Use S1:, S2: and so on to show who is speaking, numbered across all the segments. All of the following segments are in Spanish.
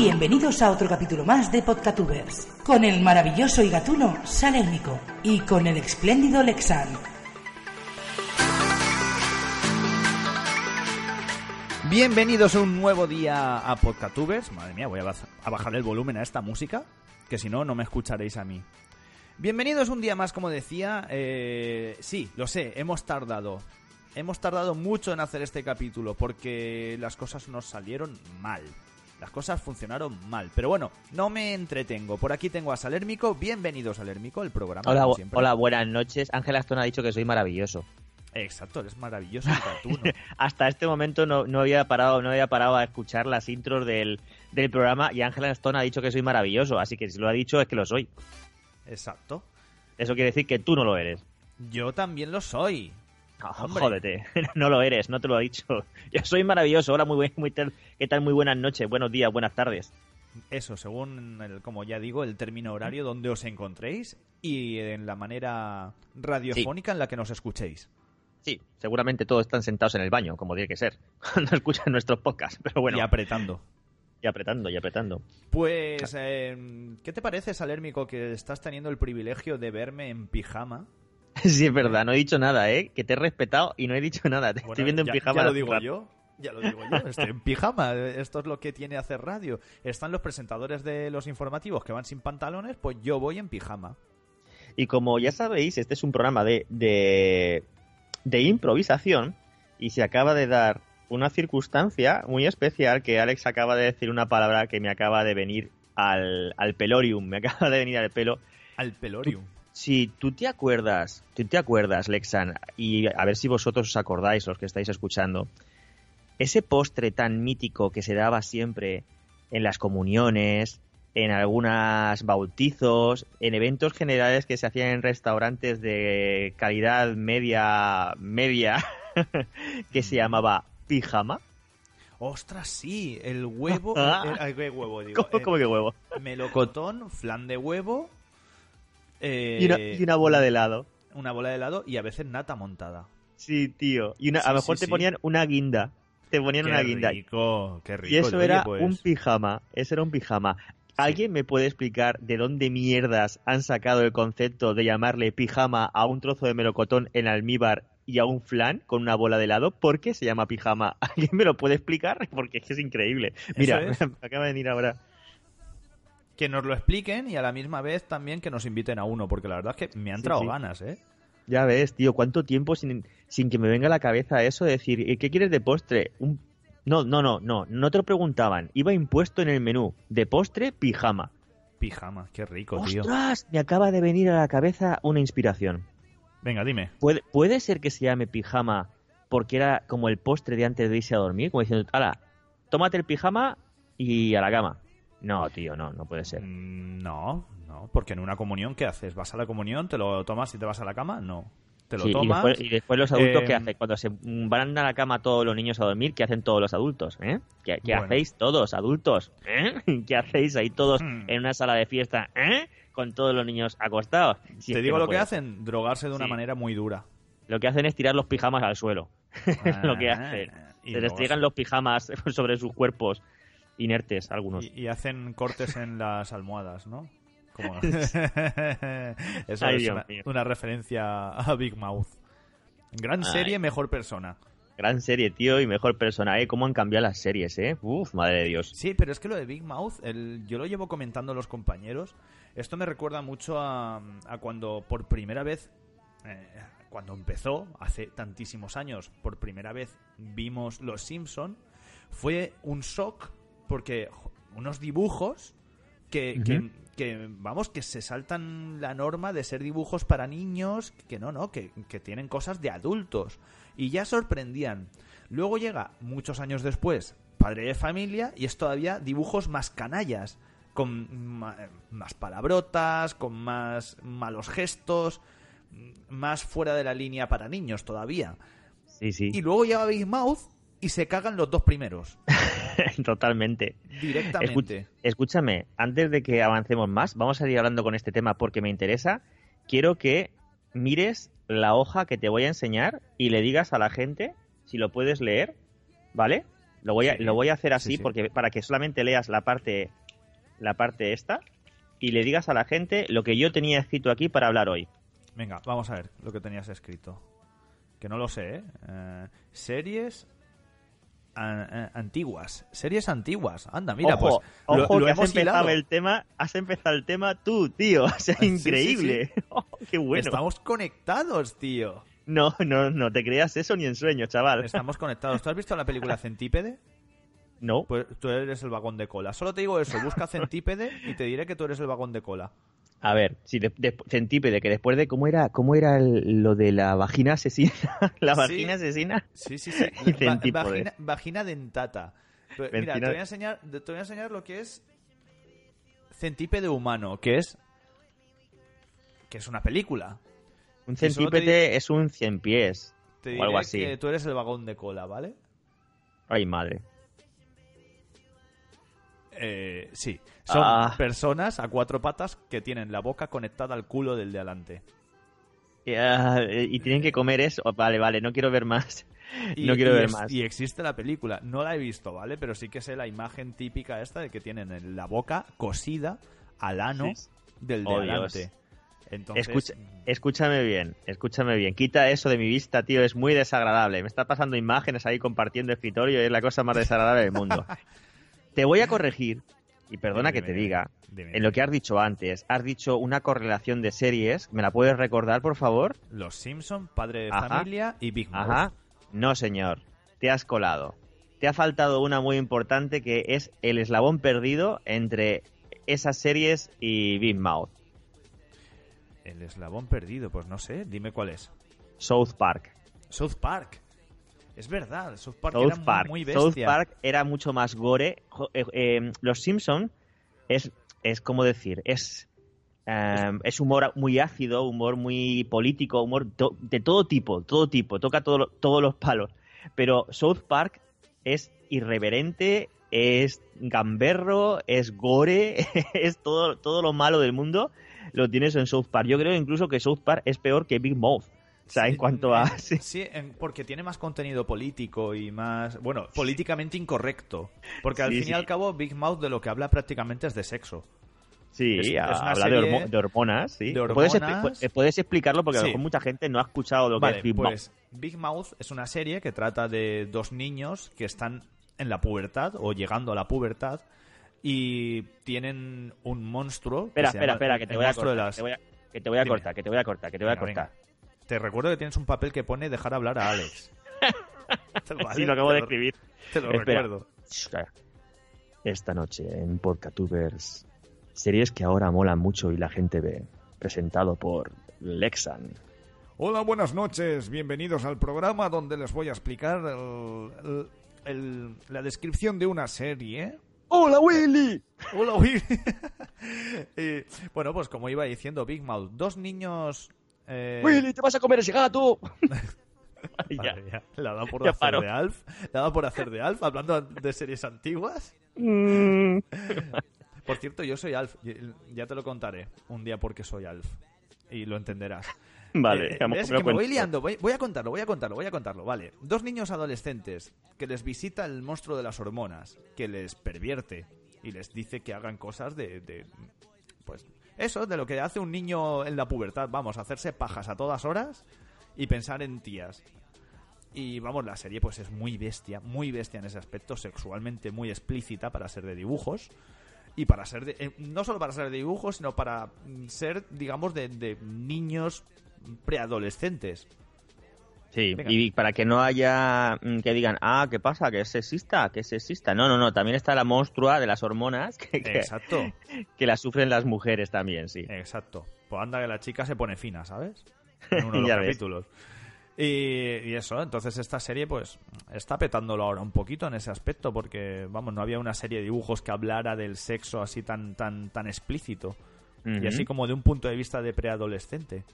S1: Bienvenidos a otro capítulo más de Podcatubers, con el maravilloso y gatuno Salérmico y con el espléndido Lexan.
S2: Bienvenidos a un nuevo día a Podcatubers. Madre mía, voy a, baj- a bajar el volumen a esta música, que si no, no me escucharéis a mí. Bienvenidos un día más, como decía. Eh, sí, lo sé, hemos tardado. Hemos tardado mucho en hacer este capítulo porque las cosas nos salieron mal. Las cosas funcionaron mal. Pero bueno, no me entretengo. Por aquí tengo a Salérmico. Bienvenido, Salérmico, el programa.
S3: Hola,
S2: como
S3: bu-
S2: siempre.
S3: hola, buenas noches. Ángela Stone ha dicho que soy maravilloso.
S2: Exacto, eres maravilloso gatuno.
S3: Hasta este momento no, no había parado, no había parado a escuchar las intros del, del programa y Ángela Stone ha dicho que soy maravilloso, así que si lo ha dicho es que lo soy.
S2: Exacto.
S3: Eso quiere decir que tú no lo eres.
S2: Yo también lo soy. Hombre.
S3: jódete, no lo eres, no te lo ha dicho. Yo soy maravilloso. Hola, muy buen, muy tal, ¿qué tal? Muy buenas noches, buenos días, buenas tardes.
S2: Eso, según, el, como ya digo, el término horario donde os encontréis y en la manera radiofónica en la que nos escuchéis.
S3: Sí, seguramente todos están sentados en el baño, como tiene que ser, cuando escuchan nuestros podcasts, pero bueno,
S2: Y apretando.
S3: y apretando, y apretando.
S2: Pues, eh, ¿qué te parece, Salérmico, que estás teniendo el privilegio de verme en pijama?
S3: Sí, es verdad, no he dicho nada, ¿eh? Que te he respetado y no he dicho nada. Te
S2: Bueno,
S3: estoy viendo en pijama.
S2: Ya lo digo yo. Ya lo digo yo, estoy en pijama. Esto es lo que tiene hacer radio. Están los presentadores de los informativos que van sin pantalones, pues yo voy en pijama.
S3: Y como ya sabéis, este es un programa de, de, de improvisación y se acaba de dar una circunstancia muy especial que Alex acaba de decir una palabra que me acaba de venir al, al pelorium, me acaba de venir al pelo.
S2: Al pelorium.
S3: Si tú te acuerdas, tú te acuerdas, Lexan, y a ver si vosotros os acordáis, los que estáis escuchando, ese postre tan mítico que se daba siempre en las comuniones, en algunos bautizos, en eventos generales que se hacían en restaurantes de calidad media, media, que se llamaba pijama.
S2: Ostras, sí, el huevo. Eh, ay, ¿qué huevo, digo?
S3: ¿Cómo, cómo que huevo?
S2: melocotón, flan de huevo. Eh,
S3: Y una, y una bola de helado.
S2: una bola de helado y a veces nata montada.
S3: Sí, tío. Y una,
S2: Sí,
S3: a lo mejor
S2: sí,
S3: te
S2: sí.
S3: ponían una guinda. Te ponían
S2: Qué
S3: una guinda.
S2: rico, qué rico.
S3: Y eso
S2: Oye,
S3: era
S2: pues,
S3: un pijama. Eso era un pijama. ¿Alguien me puede explicar de dónde mierdas han sacado el concepto de llamarle pijama a un trozo de melocotón en almíbar y a un flan con una bola de helado? ¿Por qué se llama pijama? ¿Alguien me lo puede explicar? Porque es que es increíble. Mira,
S2: es.
S3: acaba de venir ahora.
S2: Que nos lo expliquen y a la misma vez también que nos inviten a uno, porque la verdad es que me han
S3: Sí, sí.
S2: ganas, ¿eh?
S3: Ya ves, tío, cuánto tiempo sin, sin que me venga a la cabeza eso de decir, "¿Y ¿qué quieres de postre? Un... No, no, no, no, no te lo preguntaban. Iba impuesto en el menú. De postre, pijama.
S2: Pijama, qué rico, tío.
S3: ¡Ostras! Me acaba de venir a la cabeza una inspiración.
S2: Venga, dime.
S3: ¿Puede, puede ser que se llame pijama porque era como el postre de antes de irse a dormir? Como diciendo, ala, tómate el pijama y a la cama. No, tío, no, no puede ser.
S2: Mm, No, no, porque en una comunión, ¿qué haces? ¿Vas a la comunión, te lo tomas y te vas a la cama? No. Te lo
S3: Sí, y,
S2: tomas.
S3: después, y después los adultos,
S2: eh,
S3: ¿qué hacen? Cuando se van a la cama todos los niños a dormir, ¿qué hacen todos los adultos? ¿eh? ¿Qué, qué
S2: Bueno.
S3: hacéis todos, adultos? ¿eh? ¿Qué hacéis ahí todos
S2: Hmm.
S3: en una sala de fiesta? ¿eh? Con todos los niños acostados. Si
S2: Te digo
S3: no
S2: lo que hacen, drogarse de una
S3: Sí.
S2: manera muy dura.
S3: Lo que hacen es tirar los pijamas al suelo. lo que hacen.
S2: Ah, y
S3: Se les los pijamas sobre sus cuerpos inertes, algunos.
S2: Y, y hacen cortes en las almohadas, ¿no? Como... Eso
S3: Ay,
S2: es una, referencia a Big Mouth. Gran
S3: Ay.
S2: serie, mejor persona.
S3: Gran serie, tío, y mejor persona, ¿eh? ¿Cómo han cambiado las series, eh? Uf, madre de Dios.
S2: Sí, pero es que lo de Big Mouth, el- yo lo llevo comentando a los compañeros. Esto me recuerda mucho a, a cuando por primera vez, eh, cuando empezó, hace tantísimos años, por primera vez vimos Los Simpson. Fue un shock porque jo, unos dibujos que, que, que, vamos, que se saltan la norma de ser dibujos para niños, que no, no, que, que tienen cosas de adultos. Y ya sorprendían. Luego llega, muchos años después, Padre de Familia, y es todavía dibujos más canallas, con más palabrotas, con más malos gestos, más fuera de la línea para niños todavía.
S3: Sí, sí,
S2: Y luego llega Big Mouth y se cagan los dos primeros,
S3: totalmente.
S2: directamente.
S3: Escúchame, antes de que avancemos más, vamos a seguir hablando con este tema porque me interesa. Quiero que mires la hoja que te voy a enseñar y le digas a la gente si lo puedes leer, ¿vale? Lo voy a,
S2: Sí.
S3: lo voy a hacer así
S2: Sí, sí.
S3: porque para que solamente leas la parte la parte esta y le digas a la gente lo que yo tenía escrito aquí para hablar hoy.
S2: Venga, vamos a ver lo que tenías escrito. Que no lo sé, ¿eh? Eh, series antiguas. Series antiguas. Anda, mira,
S3: ojo,
S2: pues lo,
S3: ojo
S2: lo
S3: que has
S2: hemos
S3: empezado
S2: hilado.
S3: el tema, has empezado el tema tú, tío, o sea,
S2: Sí, sí,
S3: increíble. Oh, qué bueno.
S2: Estamos conectados, tío.
S3: No, no, no te creas eso ni en sueño, chaval.
S2: Estamos conectados. ¿Tú has visto la película Centípede?
S3: No.
S2: Pues tú eres el vagón de cola. Solo te digo eso, busca Centípede y te diré que tú eres el vagón de cola.
S3: A ver, sí, de, de- centípede, que después de cómo era, cómo era el- lo de la vagina asesina, la
S2: Sí.
S3: vagina asesina.
S2: Sí, sí, sí. Va- vagina, vagina dentata. Pero, Mira, te voy, a enseñar, te voy a enseñar lo que es Centípede humano, que es que es una película.
S3: Un centípede es un cien pies.
S2: Te
S3: O algo así.
S2: que tú eres el vagón de cola, ¿vale?
S3: Ay, madre.
S2: Eh, sí. Son
S3: Ah.
S2: personas a cuatro patas que tienen la boca conectada al culo del de adelante.
S3: Y, ah, y tienen que comer eso. Vale, vale, no quiero ver más.
S2: Y,
S3: no quiero
S2: y
S3: ver
S2: es-
S3: más.
S2: Y existe la película. No la he visto, ¿vale? Pero sí que sé la imagen típica esta de que tienen en la boca cosida al ano
S3: Sí.
S2: del de
S3: Oh,
S2: adelante.
S3: Dios.
S2: Entonces,
S3: Escucha- escúchame bien, escúchame bien. Quita eso de mi vista, tío, es muy desagradable. Me está pasando imágenes ahí compartiendo escritorio y es la cosa más desagradable del mundo. Te voy a corregir, y perdona
S2: Dime,
S3: que te
S2: dime,
S3: diga,
S2: dime.
S3: en lo que has dicho antes. Has dicho una correlación de series. ¿Me la puedes recordar, por favor?
S2: Los Simpson, Padre de
S3: Ajá.
S2: Familia y Big Mouth.
S3: Ajá. No, señor. Te has colado. Te ha faltado una muy importante que es el eslabón perdido entre esas series y Big Mouth.
S2: El eslabón perdido, pues no sé, dime cuál es.
S3: South Park.
S2: South Park. Es verdad, South Park
S3: South
S2: era muy-
S3: Park.
S2: muy,
S3: South
S2: bestia.
S3: Park era mucho más gore. Eh, eh, los Simpson es, es como decir, es, eh, es humor muy ácido, humor muy político, humor to- de todo tipo, todo tipo, toca todo todos los palos. Pero South Park es irreverente, es gamberro, es gore, es todo, todo lo malo del mundo lo tienes en South Park. Yo creo incluso que South Park es peor que Big Mouth. O sea, en
S2: Sí,
S3: cuanto a...
S2: en- Sí, en- porque tiene más contenido político y más. Bueno, políticamente incorrecto. Porque al
S3: Sí,
S2: fin y al cabo, Big Mouth de lo que habla prácticamente es de sexo.
S3: Sí,
S2: Es- es una
S3: habla de,
S2: serie
S3: hormo- de hormonas, sí.
S2: de
S3: ¿Puedes,
S2: hormonas.
S3: expli- pu- puedes explicarlo porque a lo mejor mucha gente no ha escuchado lo que es Big Mouth.
S2: pues Big Mouth es una serie que trata de dos niños que están en la pubertad o llegando a la pubertad y tienen un monstruo.
S3: Espera, espera, espera, que te voy a cortar, que te voy a, a cortar, que te voy a cortar, que te voy a cortar.
S2: Te recuerdo que tienes un papel que pone dejar hablar a Alex. Vale,
S3: Sí, lo acabo
S2: te
S3: de escribir.
S2: Te lo
S3: Espera.
S2: recuerdo.
S3: Esta noche en Podcatubers, series que ahora molan mucho y la gente ve, presentado por Lexan.
S2: Hola, buenas noches. Bienvenidos al programa donde les voy a explicar el- el- el- la descripción de una serie.
S3: ¡Hola, Willy!
S2: Hola, Will. Y, bueno, pues como iba diciendo Big Mouth, dos niños... eh,
S3: ¡Willy, te vas a comer ese gato! Ya.
S2: mía, ha dado por
S3: Ya
S2: hacer
S3: paro.
S2: de Alf. Le ha dado por hacer de Alf, hablando de series antiguas.
S3: Mm.
S2: Por cierto, yo soy Alf. Ya te lo contaré un día porque soy Alf. Y lo entenderás.
S3: Vale,
S2: Eh,
S3: lo
S2: que me voy liando. Voy, voy a contarlo, voy a contarlo, voy a contarlo. Vale. Dos niños adolescentes que les visita el monstruo de las hormonas, que les pervierte y les dice que hagan cosas de, de- pues eso, de lo que hace un niño en la pubertad, vamos, hacerse pajas a todas horas y pensar en tías. Y vamos, la serie pues es muy bestia, muy bestia en ese aspecto, sexualmente muy explícita para ser de dibujos. Y para ser de, eh, no solo para ser de dibujos, sino para mm, ser, digamos, de, de niños preadolescentes.
S3: Sí,
S2: Venga.
S3: y para que no haya mm, que digan, ah, ¿qué pasa? ¿Que es sexista? ¿Que es sexista? No, no, no, también está la monstrua de las hormonas que, que,
S2: Exacto,
S3: que la sufren las mujeres también, sí.
S2: exacto. Pues anda que la chica se pone fina, ¿sabes? En uno de los capítulos. Y, y eso, entonces esta serie pues está petándolo ahora un poquito en ese aspecto porque, vamos, no había una serie de dibujos que hablara del sexo así tan, tan, tan explícito. Y
S3: Ujú.
S2: así como de un punto de vista de preadolescente.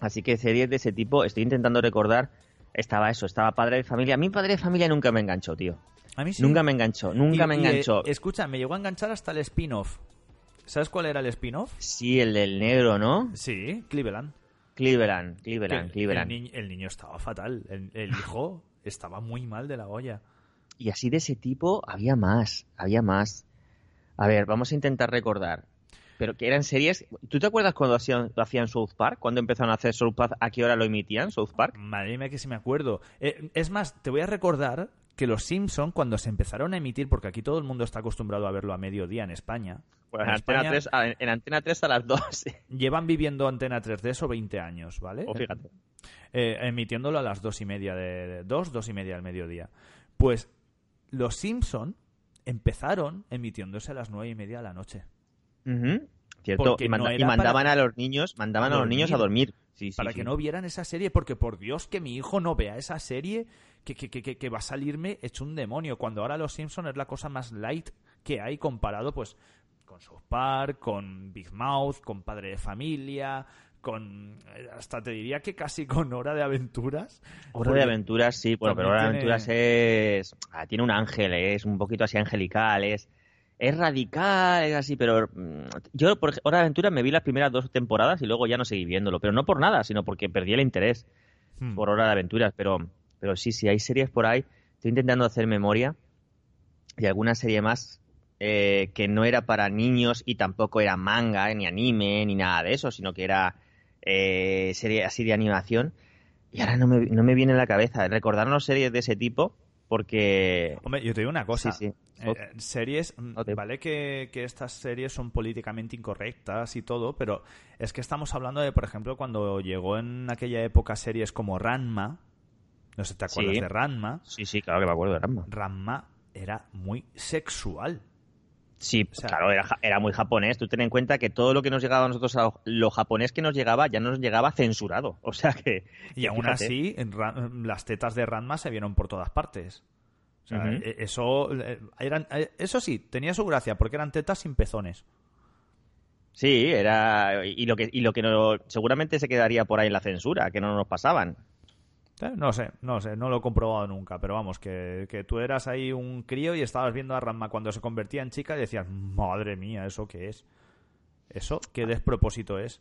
S3: Así que series de ese tipo, estoy intentando recordar, estaba eso, estaba Padre de Familia. A mí Padre de Familia nunca me enganchó, tío.
S2: A mí sí.
S3: Nunca me enganchó, nunca
S2: Y-
S3: me
S2: y, eh,
S3: enganchó.
S2: escucha, me llegó a enganchar hasta el spin-off. ¿Sabes cuál era el spin-off?
S3: Sí, el del negro, ¿no?
S2: Sí, Cleveland.
S3: Cleveland, Cleveland,
S2: el,
S3: Cleveland.
S2: niño, el niño estaba fatal. El, el hijo estaba muy mal de la olla.
S3: Y así de ese tipo había más, había más. A ver, vamos a intentar recordar. Pero que eran series. ¿Tú te acuerdas cuando hacían, lo hacían South Park? ¿Cuándo empezaron a hacer South Park? ¿A qué hora lo emitían South Park?
S2: Madre mía que si me acuerdo. Eh, es más, te voy a recordar que los Simpson cuando se empezaron a emitir, porque aquí todo el mundo está acostumbrado a verlo a mediodía en España.
S3: Pues
S2: en
S3: en, Antena
S2: España
S3: 3, a- en Antena 3 a las 2.
S2: llevan viviendo Antena 3D eso 20 años, ¿vale?
S3: o fíjate.
S2: eh, emitiéndolo a las dos y media de, de- dos, dos y media del mediodía. Pues los Simpson empezaron emitiéndose a las nueve y media de la noche.
S3: Cierto. Y, manda-
S2: no
S3: y
S2: era
S3: mandaban
S2: para-
S3: a los niños, mandaban a,
S2: a
S3: los niños a dormir. Sí, sí,
S2: para
S3: sí.
S2: que no vieran esa serie, porque por Dios que mi hijo no vea esa serie, que, que, que, que- que va a salirme hecho un demonio, cuando ahora Los Simpson es la cosa más light que hay comparado pues con South Park, con Big Mouth, con Padre de Familia, con eh, hasta te diría que casi con Hora de Aventuras.
S3: Hora de Aventuras, sí, bueno, pero Hora de
S2: tiene-
S3: Aventuras es. ah, tiene un ángel, es un poquito así angelical, es. Es radical, es así, pero mm, yo por Hora de Aventuras me vi las primeras dos temporadas y luego ya no seguí viéndolo, pero no por nada, sino porque perdí el interés
S2: Hmm.
S3: por Hora de Aventuras, pero, pero sí, sí, hay series por ahí, estoy intentando hacer memoria de alguna serie más eh, que no era para niños y tampoco era manga, ni anime, ni nada de eso, sino que era eh, serie así de animación. Y ahora no me, no me viene a la cabeza recordarnos series de ese tipo porque...
S2: Hombre, yo te digo una cosa.
S3: Sí, sí.
S2: Eh, eh, series, mm, vale que, que estas series son políticamente incorrectas y todo, pero es que estamos hablando de, por ejemplo, cuando llegó en aquella época series como Ranma, no sé te acuerdas
S3: Sí.
S2: de Ranma,
S3: Sí, sí, claro que me acuerdo de Ranma.
S2: Ranma era muy sexual.
S3: Sí,
S2: O sea-
S3: claro, era, era muy japonés. Tú ten en cuenta que todo lo que nos llegaba a nosotros, a lo japonés que nos llegaba, ya nos llegaba censurado. O sea que...
S2: Y
S3: que
S2: aún
S3: fíjate.
S2: así, en las tetas de Ranma se vieron por todas partes. O sea, eh, eso, eh, eran, eh, eso sí, tenía su gracia, porque eran tetas sin pezones.
S3: Sí, era... Y lo que, y lo que no, seguramente se quedaría por ahí en la censura, que no nos pasaban.
S2: Eh, No sé, no sé, no lo he comprobado nunca, pero vamos, que, que tú eras ahí un crío y estabas viendo a Ranma cuando se convertía en chica y decías, madre mía, ¿eso qué es? ¿Eso qué despropósito es?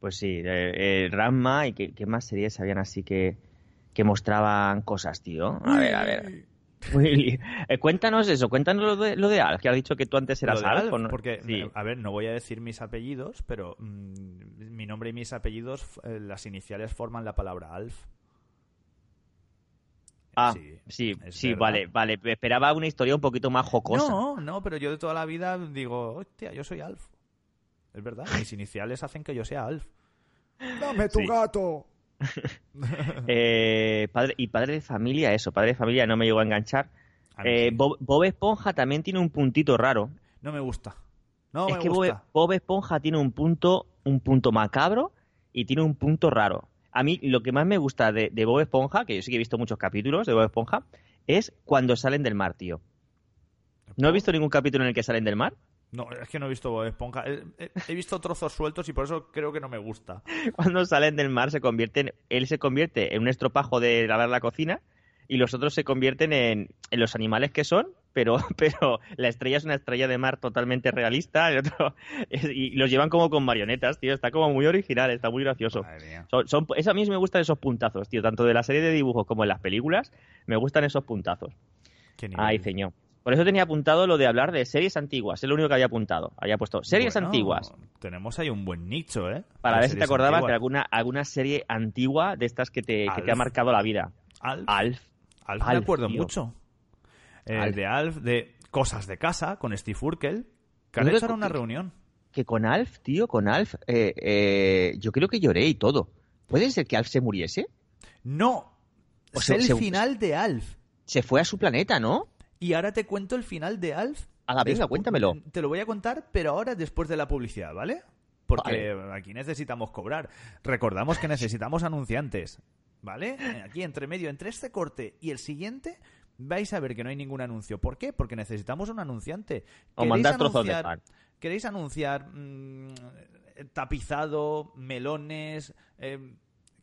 S3: Pues sí, eh, eh, Ranma y qué, qué más series habían así que, que mostraban cosas, tío. A ver, a ver. Eh, cuéntanos eso, cuéntanos lo de, lo de Alf, que has dicho que tú antes eras Alf.
S2: Alf,
S3: ¿o no?
S2: porque,
S3: Sí.
S2: a ver, no voy a decir mis apellidos, pero mm, mi nombre y mis apellidos, eh, las iniciales forman la palabra Alf.
S3: Ah,
S2: Sí,
S3: sí, vale, vale. Esperaba una historia un poquito más jocosa.
S2: No, no, pero yo de toda la vida digo, hostia, yo soy Alf. Es verdad, mis iniciales hacen que yo sea Alf. ¡Dame tu
S3: Sí.
S2: gato!
S3: Eh, padre, y padre de familia, eso, padre de familia no me llegó a enganchar.
S2: A
S3: Eh. Bob, Bob Esponja también tiene un puntito raro.
S2: No me gusta. No
S3: es
S2: me
S3: que Bob,
S2: gusta.
S3: Bob Esponja tiene un punto, un punto macabro y tiene un punto raro. A mí lo que más me gusta de, de Bob Esponja, que yo sí que he visto muchos capítulos de Bob Esponja, es cuando salen del mar, tío. ¿No he visto ningún capítulo en el que salen del mar?
S2: No, es que no he visto Bob Esponja. He, he- he visto trozos sueltos y por eso creo que no me gusta.
S3: Cuando salen del mar se convierten, él se convierte en un estropajo de lavar la cocina y los otros se convierten en, en los animales que son, pero, pero la estrella es una estrella de mar totalmente realista el otro, y los llevan como con marionetas, tío. Está como muy original, está muy gracioso.
S2: Madre mía.
S3: Son, son- eso a mí me gustan esos puntazos, tío. Tanto de la serie de dibujos como en las películas, me gustan esos puntazos. Ay, señor. Por eso tenía apuntado lo de hablar de series antiguas. Es lo único que había apuntado. Había puesto series
S2: Bueno,
S3: antiguas.
S2: Tenemos ahí un buen nicho, ¿eh?
S3: Para ver si te acordabas de alguna, alguna serie antigua de estas que te, que te ha marcado la vida.
S2: Alf.
S3: Alf.
S2: Alf me
S3: Alf,
S2: acuerdo
S3: tío.
S2: mucho. Eh,
S3: Alf.
S2: De Alf, de Cosas de Casa, con Steve Urkel, que han hecho una
S3: que-
S2: reunión.
S3: Que con Alf, tío, con Alf, eh, eh, yo creo que lloré y todo. ¿Puede ser que Alf se muriese?
S2: No.
S3: O
S2: es
S3: se-
S2: el
S3: se-
S2: final de Alf.
S3: Se fue a su planeta, ¿no?
S2: Y ahora te cuento el final de Alf.
S3: Haga, venga,
S2: Despu-
S3: cuéntamelo.
S2: Te lo voy a contar, pero ahora después de la publicidad, ¿vale? Porque aquí necesitamos cobrar. Recordamos que necesitamos anunciantes, ¿vale? Aquí entre medio, entre este corte y el siguiente, vais a ver que no hay ningún anuncio. ¿Por qué? Porque necesitamos un anunciante.
S3: O
S2: ¿Queréis
S3: mandar trozos de pan.
S2: ¿Queréis anunciar mm, tapizado, melones, eh,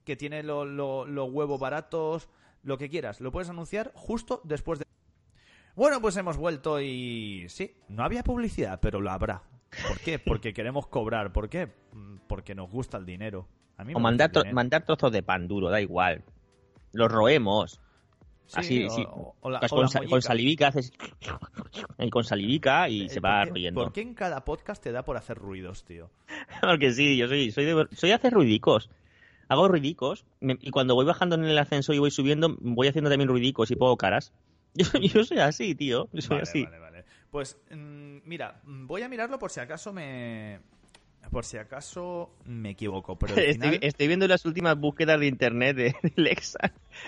S2: que tiene lo- lo- los huevos baratos, lo que quieras? Lo puedes anunciar justo después de... Bueno, pues hemos vuelto y sí, no había publicidad, pero lo habrá. ¿Por qué? Porque queremos cobrar. ¿Por qué? Porque nos gusta el dinero. A mí
S3: O mandar, tro- mandar trozos de pan duro, da igual. Los roemos.
S2: Sí,
S3: así,
S2: o-
S3: sí.
S2: o- o la- o
S3: con,
S2: la
S3: salivica haces... Y con salivica y
S2: Eh,
S3: se
S2: ¿por
S3: va
S2: qué-
S3: riendo.
S2: ¿Por qué en cada podcast te da por hacer ruidos, tío?
S3: Porque sí, yo soy, soy, de, soy de hacer ruidicos. Hago ruidicos me- y cuando voy bajando en el ascensor y voy subiendo, voy haciendo también ruidicos y pongo caras. Yo, yo soy así, tío. Yo soy
S2: Vale,
S3: así.
S2: vale, vale. Pues mm, mira, mm, voy a mirarlo por si acaso me. Por si acaso me equivoco. Pero al
S3: Estoy,
S2: final-
S3: estoy viendo las últimas búsquedas de internet de, de Lexa.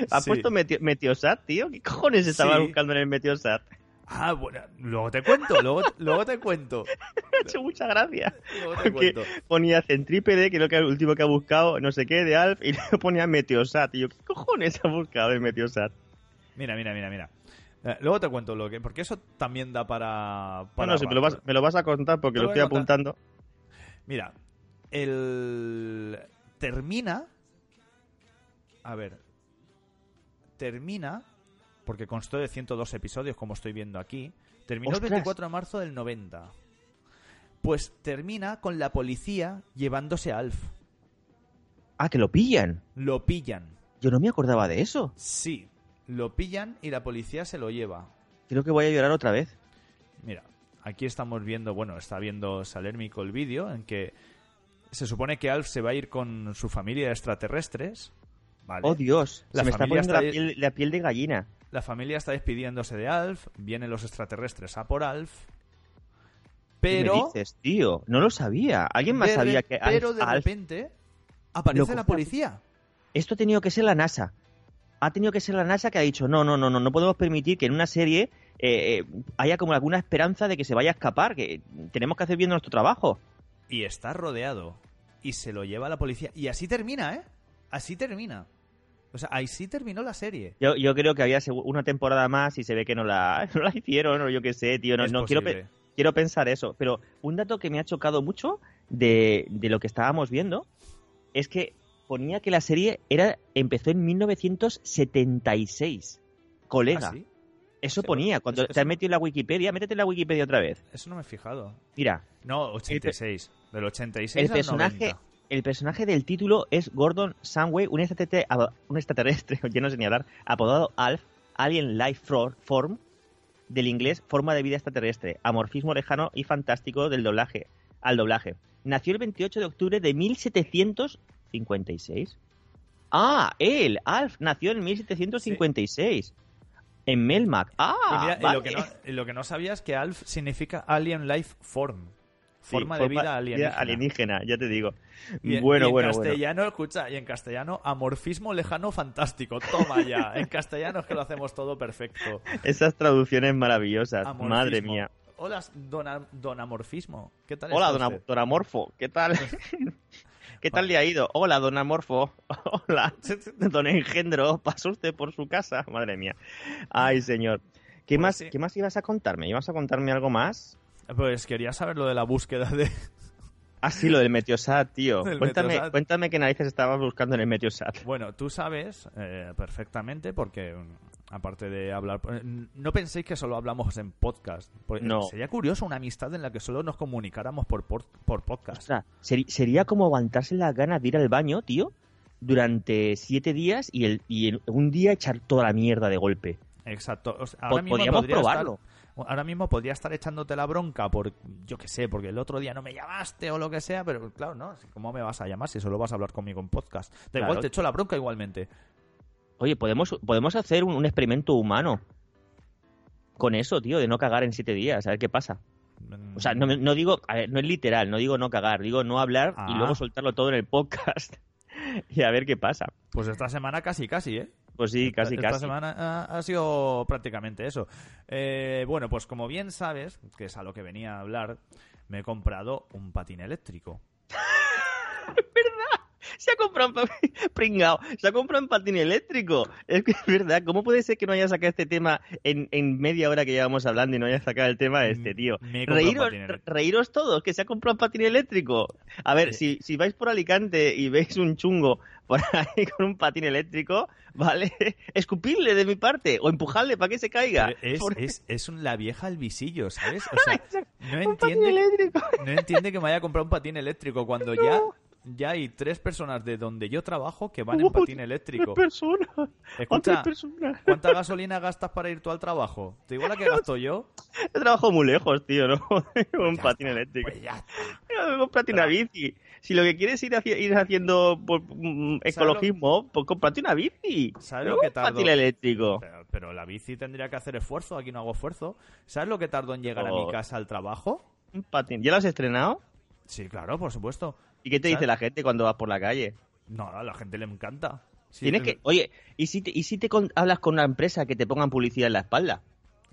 S3: ¿Ha
S2: Sí.
S3: puesto Meteo- Meteosat, tío? ¿Qué cojones estaba
S2: Sí.
S3: buscando en el Meteosat?
S2: Ah, bueno, luego te cuento, luego, luego te cuento.
S3: Me ha hecho mucha gracia.
S2: Luego te cuento.
S3: ponía centrípede, que es lo que el último que ha buscado, no sé qué, de Alf, y luego ponía Meteosat. Y yo, ¿qué cojones ha buscado el Meteosat?
S2: Mira, mira, mira, mira. Eh, luego te cuento lo que. Porque eso también da para. para
S3: Bueno, si me lo, vas, me lo vas a contar porque lo estoy apuntando.
S2: Mira, el. Termina. A ver. Termina. Porque constó de 102 episodios, como estoy viendo aquí. Terminó
S3: ¡Ostras!
S2: el 24 de marzo del 90. Pues termina con la policía llevándose a Alf.
S3: Ah, que lo pillan.
S2: Lo pillan.
S3: Yo no me acordaba de eso.
S2: Sí, lo pillan y la policía se lo lleva.
S3: Creo que voy a llorar otra vez.
S2: Mira, aquí estamos viendo, bueno, está viendo Salermico el vídeo en que se supone que Alf se va a ir con su familia de extraterrestres. ¿vale?
S3: Oh, Dios.
S2: La
S3: Se me está poniendo la, piel, la piel de gallina.
S2: La familia está despidiéndose de Alf, vienen los extraterrestres a por Alf. Pero,
S3: ¿Qué me dices, tío? No lo sabía. ¿Alguien más sabía que Alf-
S2: pero de
S3: Alf-
S2: repente aparece la policía.
S3: Esto ha tenido que ser la NASA. Ha tenido que ser la NASA que ha dicho, no, no, no, no, no podemos permitir que en una serie eh, eh, haya como alguna esperanza de que se vaya a escapar, que tenemos que hacer bien nuestro trabajo.
S2: Y está rodeado. Y se lo lleva la policía. Y así termina, ¿eh? Así termina. O sea, así terminó la serie.
S3: Yo, yo creo que había una temporada más y se ve que no la, no la hicieron, o yo qué sé, tío. No, no quiero, pe- quiero pensar eso. Pero un dato que me ha chocado mucho de, de lo que estábamos viendo es que ponía que la serie era empezó en 1976. Colega.
S2: ¿Ah, sí?
S3: Eso ponía. Cuando
S2: eso-
S3: te has metido en la Wikipedia, métete en la Wikipedia otra vez.
S2: Eso no me he fijado.
S3: Mira,
S2: No, 86. Del 86
S3: el
S2: al
S3: personaje,
S2: 90.
S3: el personaje del título es Gordon Sunway, un extraterrestre, un extraterrestre, yo no sé ni hablar, apodado Alf, Alien Life Form, del inglés forma de vida extraterrestre, amorfismo lejano y fantástico del doblaje, al doblaje. Nació el 28 de octubre de 1756. Ah, él, Alf, nació en 1756. En Melmac.
S2: Y
S3: Ah,
S2: mira,
S3: vale.
S2: lo, que no, lo que no sabías que ALF significa Alien Life Form.
S3: Sí,
S2: Forma de vida alienígena.
S3: alienígena, ya te digo.
S2: Y en-
S3: bueno,
S2: y en
S3: bueno, bueno.
S2: castellano, escucha, y en castellano, amorfismo lejano fantástico. Toma ya. En castellano es que lo hacemos todo perfecto.
S3: Esas traducciones maravillosas.
S2: Amorfismo.
S3: Madre mía.
S2: Hola, don, don Amorfismo. ¿Qué tal
S3: Hola, don, don Amorfo. ¿Qué tal? ¿Qué tal le ha ido? Hola, don Amorfo. Hola, don Engendro. ¿Pasó usted por su casa? Madre mía. Ay, señor. ¿Qué,
S2: Pues
S3: más,
S2: sí.
S3: ¿Qué más ibas a contarme? ¿Ibas a contarme algo más?
S2: Pues quería saber lo de la búsqueda de...
S3: Ah, sí, lo del Meteosat, tío.
S2: Del
S3: Cuéntame,
S2: Meteosat.
S3: cuéntame qué narices estabas buscando en el Meteosat.
S2: Bueno, tú sabes eh, perfectamente porque, aparte de hablar... eh, No penséis que solo hablamos en podcast.
S3: No.
S2: Sería curioso una amistad en la que solo nos comunicáramos por, por, por podcast.
S3: Ostras, sería como aguantarse las ganas de ir al baño, tío, durante siete días y, el, y un día echar toda la mierda de golpe.
S2: Exacto. O sea, ahora mismo
S3: podríamos
S2: podría
S3: probarlo.
S2: estar- ahora mismo podría estar echándote la bronca por, yo qué sé, porque el otro día no me llamaste o lo que sea, pero claro, ¿no? ¿Cómo me vas a llamar si solo vas a hablar conmigo en podcast? Da
S3: Claro.
S2: igual, te echo la bronca igualmente.
S3: Oye, podemos, podemos hacer un, un experimento humano con eso, tío, de no cagar en siete días, a ver qué pasa. O sea, no, no digo, a ver, no es literal, no digo no cagar, digo no hablar y
S2: Ah.
S3: luego soltarlo todo en el podcast. y a ver qué pasa.
S2: Pues esta semana casi, casi, ¿eh?
S3: Pues sí, casi,
S2: Esta
S3: casi.
S2: semana ha, ha sido prácticamente eso. Eh, bueno, pues como bien sabes, que es a lo que venía a hablar, me he comprado un patín eléctrico.
S3: Se ha comprado un pringao, se ha comprado un patín eléctrico. Es que es verdad, ¿cómo puede ser que no haya sacado este tema en, en media hora que llevamos hablando y no haya sacado el tema de este tío?
S2: Comprado un
S3: Reíros, reíros todos, que se ha comprado un patín eléctrico. A ver, si, si vais por Alicante y veis un chungo por ahí con un patín eléctrico, ¿vale? Escupidle de mi parte o empujadle para que se caiga.
S2: Es,
S3: Por-
S2: es, es la vieja al visillo, ¿sabes? O sea, no entiende,
S3: eléctrico.
S2: no entiende que me vaya a comprar un patín eléctrico cuando ya, ya hay tres personas de donde yo trabajo que van en patín eléctrico.
S3: Tres personas.
S2: Escucha,
S3: Otras personas.
S2: ¿cuánta gasolina gastas para ir tú al trabajo? ¿Te digo la que gasto yo?
S3: Yo trabajo muy lejos, tío, ¿no? Con un patín eléctrico.
S2: Pues ya está.
S3: Mira, cómprate una bici. Si lo que quieres es ir, ir haciendo pues, mm, ecologismo, pues cómprate una bici.
S2: ¿Sabes lo que
S3: un
S2: tardo?
S3: patín eléctrico.
S2: Pero, pero la bici tendría que hacer esfuerzo, aquí no hago esfuerzo. ¿Sabes lo que tardo en llegar a mi casa al trabajo?
S3: Un patín. ¿Ya lo has estrenado?
S2: Sí, claro, por supuesto.
S3: ¿Y qué te dice la gente cuando vas por la calle?
S2: No, a la gente le encanta. Sí,
S3: Tienes
S2: es-
S3: que... Oye, ¿y si te, y si te con- hablas con una empresa que te pongan publicidad en la espalda?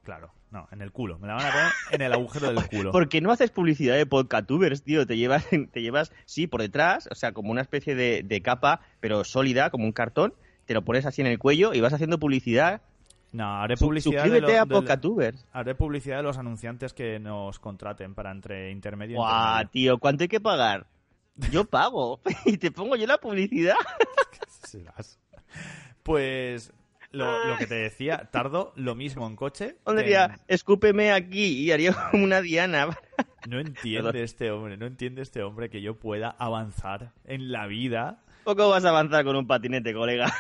S2: Claro, no, en el culo. Me la van a poner en el agujero del culo.
S3: ¿Por qué no haces publicidad de podcastubers, tío? Te llevas, te llevas, sí, por detrás, o sea, como una especie de, de capa, pero sólida, como un cartón, te lo pones así en el cuello y vas haciendo publicidad.
S2: No, haré publicidad de,
S3: Suscríbete
S2: lo-
S3: a
S2: de-
S3: podcastubers.
S2: haré publicidad de los anunciantes que nos contraten para entre intermedio y
S3: Guau,
S2: intermedio.
S3: tío, ¿cuánto hay que pagar? Yo pago y te pongo yo la publicidad.
S2: Pues lo, lo que te decía, tardo lo mismo en coche.
S3: ¿Dónde
S2: que
S3: diría,
S2: en-
S3: escúpeme aquí y haría como una diana?
S2: No entiende este hombre, no entiende este hombre que yo pueda avanzar en la vida.
S3: Poco vas a avanzar con un patinete, colega.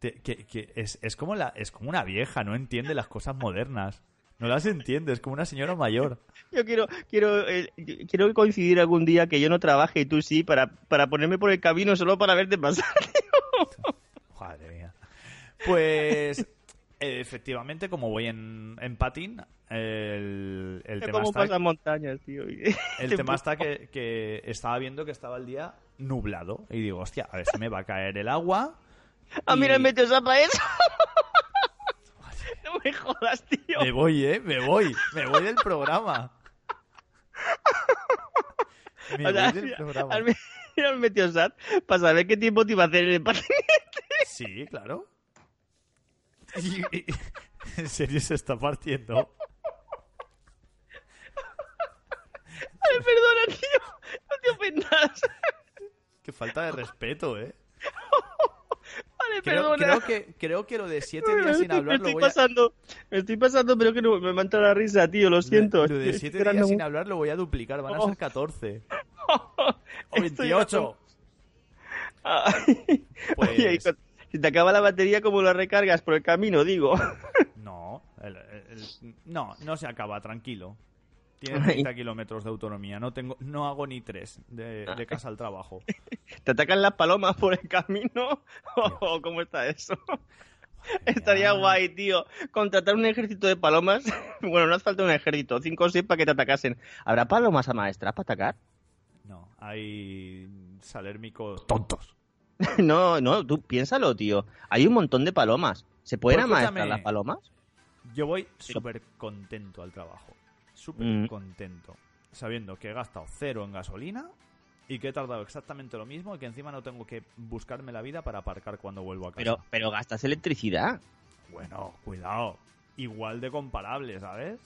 S2: Te- que, que es, es como la, es como una vieja, no entiende las cosas modernas. No las entiende, es como una señora mayor.
S3: Yo quiero, quiero, eh, quiero coincidir algún día que yo no trabaje y tú sí, para, para ponerme por el camino solo para verte pasar.
S2: Madre mía. Pues eh, efectivamente, como voy en, en patín, el, el tema
S3: ¿Cómo
S2: está,
S3: pasan montañas, tío?
S2: el
S3: Te
S2: tema está que, que estaba viendo que estaba el día nublado. Y digo, hostia, a ver si me va a caer el agua.
S3: Ah, mira,
S2: y-
S3: el Meteosat para eso. No me jodas, tío.
S2: Me voy, ¿eh? Me voy. Me voy del programa. Me
S3: O sea,
S2: voy del programa.
S3: al me- mira el Meteosat para saber qué tiempo te iba a hacer el patinete.
S2: Sí, claro. Y- y- en serio se está partiendo.
S3: Ay, perdona, tío. No te ofendas.
S2: Qué falta de respeto, ¿eh?
S3: Vale,
S2: Creo,
S3: perdona.
S2: creo que, creo que lo de siete días sin
S3: me
S2: hablar lo
S3: estoy
S2: voy a...
S3: pasando, me estoy pasando, pero que no me manta la risa, tío, lo siento.
S2: Lo de siete días sin hablar lo voy a duplicar. Van a
S3: Oh.
S2: ser 14. O
S3: Estoy
S2: 28.
S3: Ay.
S2: Pues-
S3: Oye, con- si te acaba la batería, ¿cómo la recargas? Por el camino, digo.
S2: No, el- el- no, no se acaba, tranquilo. Tiene
S3: Ay.
S2: 30 kilómetros de autonomía. No tengo, no hago ni tres de, de casa al trabajo.
S3: ¿Te atacan las palomas por el camino? ¿O cómo está eso? Estaría guay, tío. Contratar un ejército de palomas. Bueno, no hace falta un ejército, cinco o seis para que te atacasen. ¿Habrá palomas amaestras para atacar?
S2: No, hay salérmicos tontos.
S3: no, no, tú piénsalo, tío. Hay un montón de palomas. ¿Se pueden
S2: Pues
S3: amaestrar las palomas?
S2: Yo voy súper contento al trabajo. Súper
S3: Mm.
S2: contento. Sabiendo que he gastado cero en gasolina y que he tardado exactamente lo mismo y que encima no tengo que buscarme la vida para aparcar cuando vuelvo a casa.
S3: Pero, pero gastas electricidad.
S2: Bueno, cuidado. Igual de comparable, ¿sabes?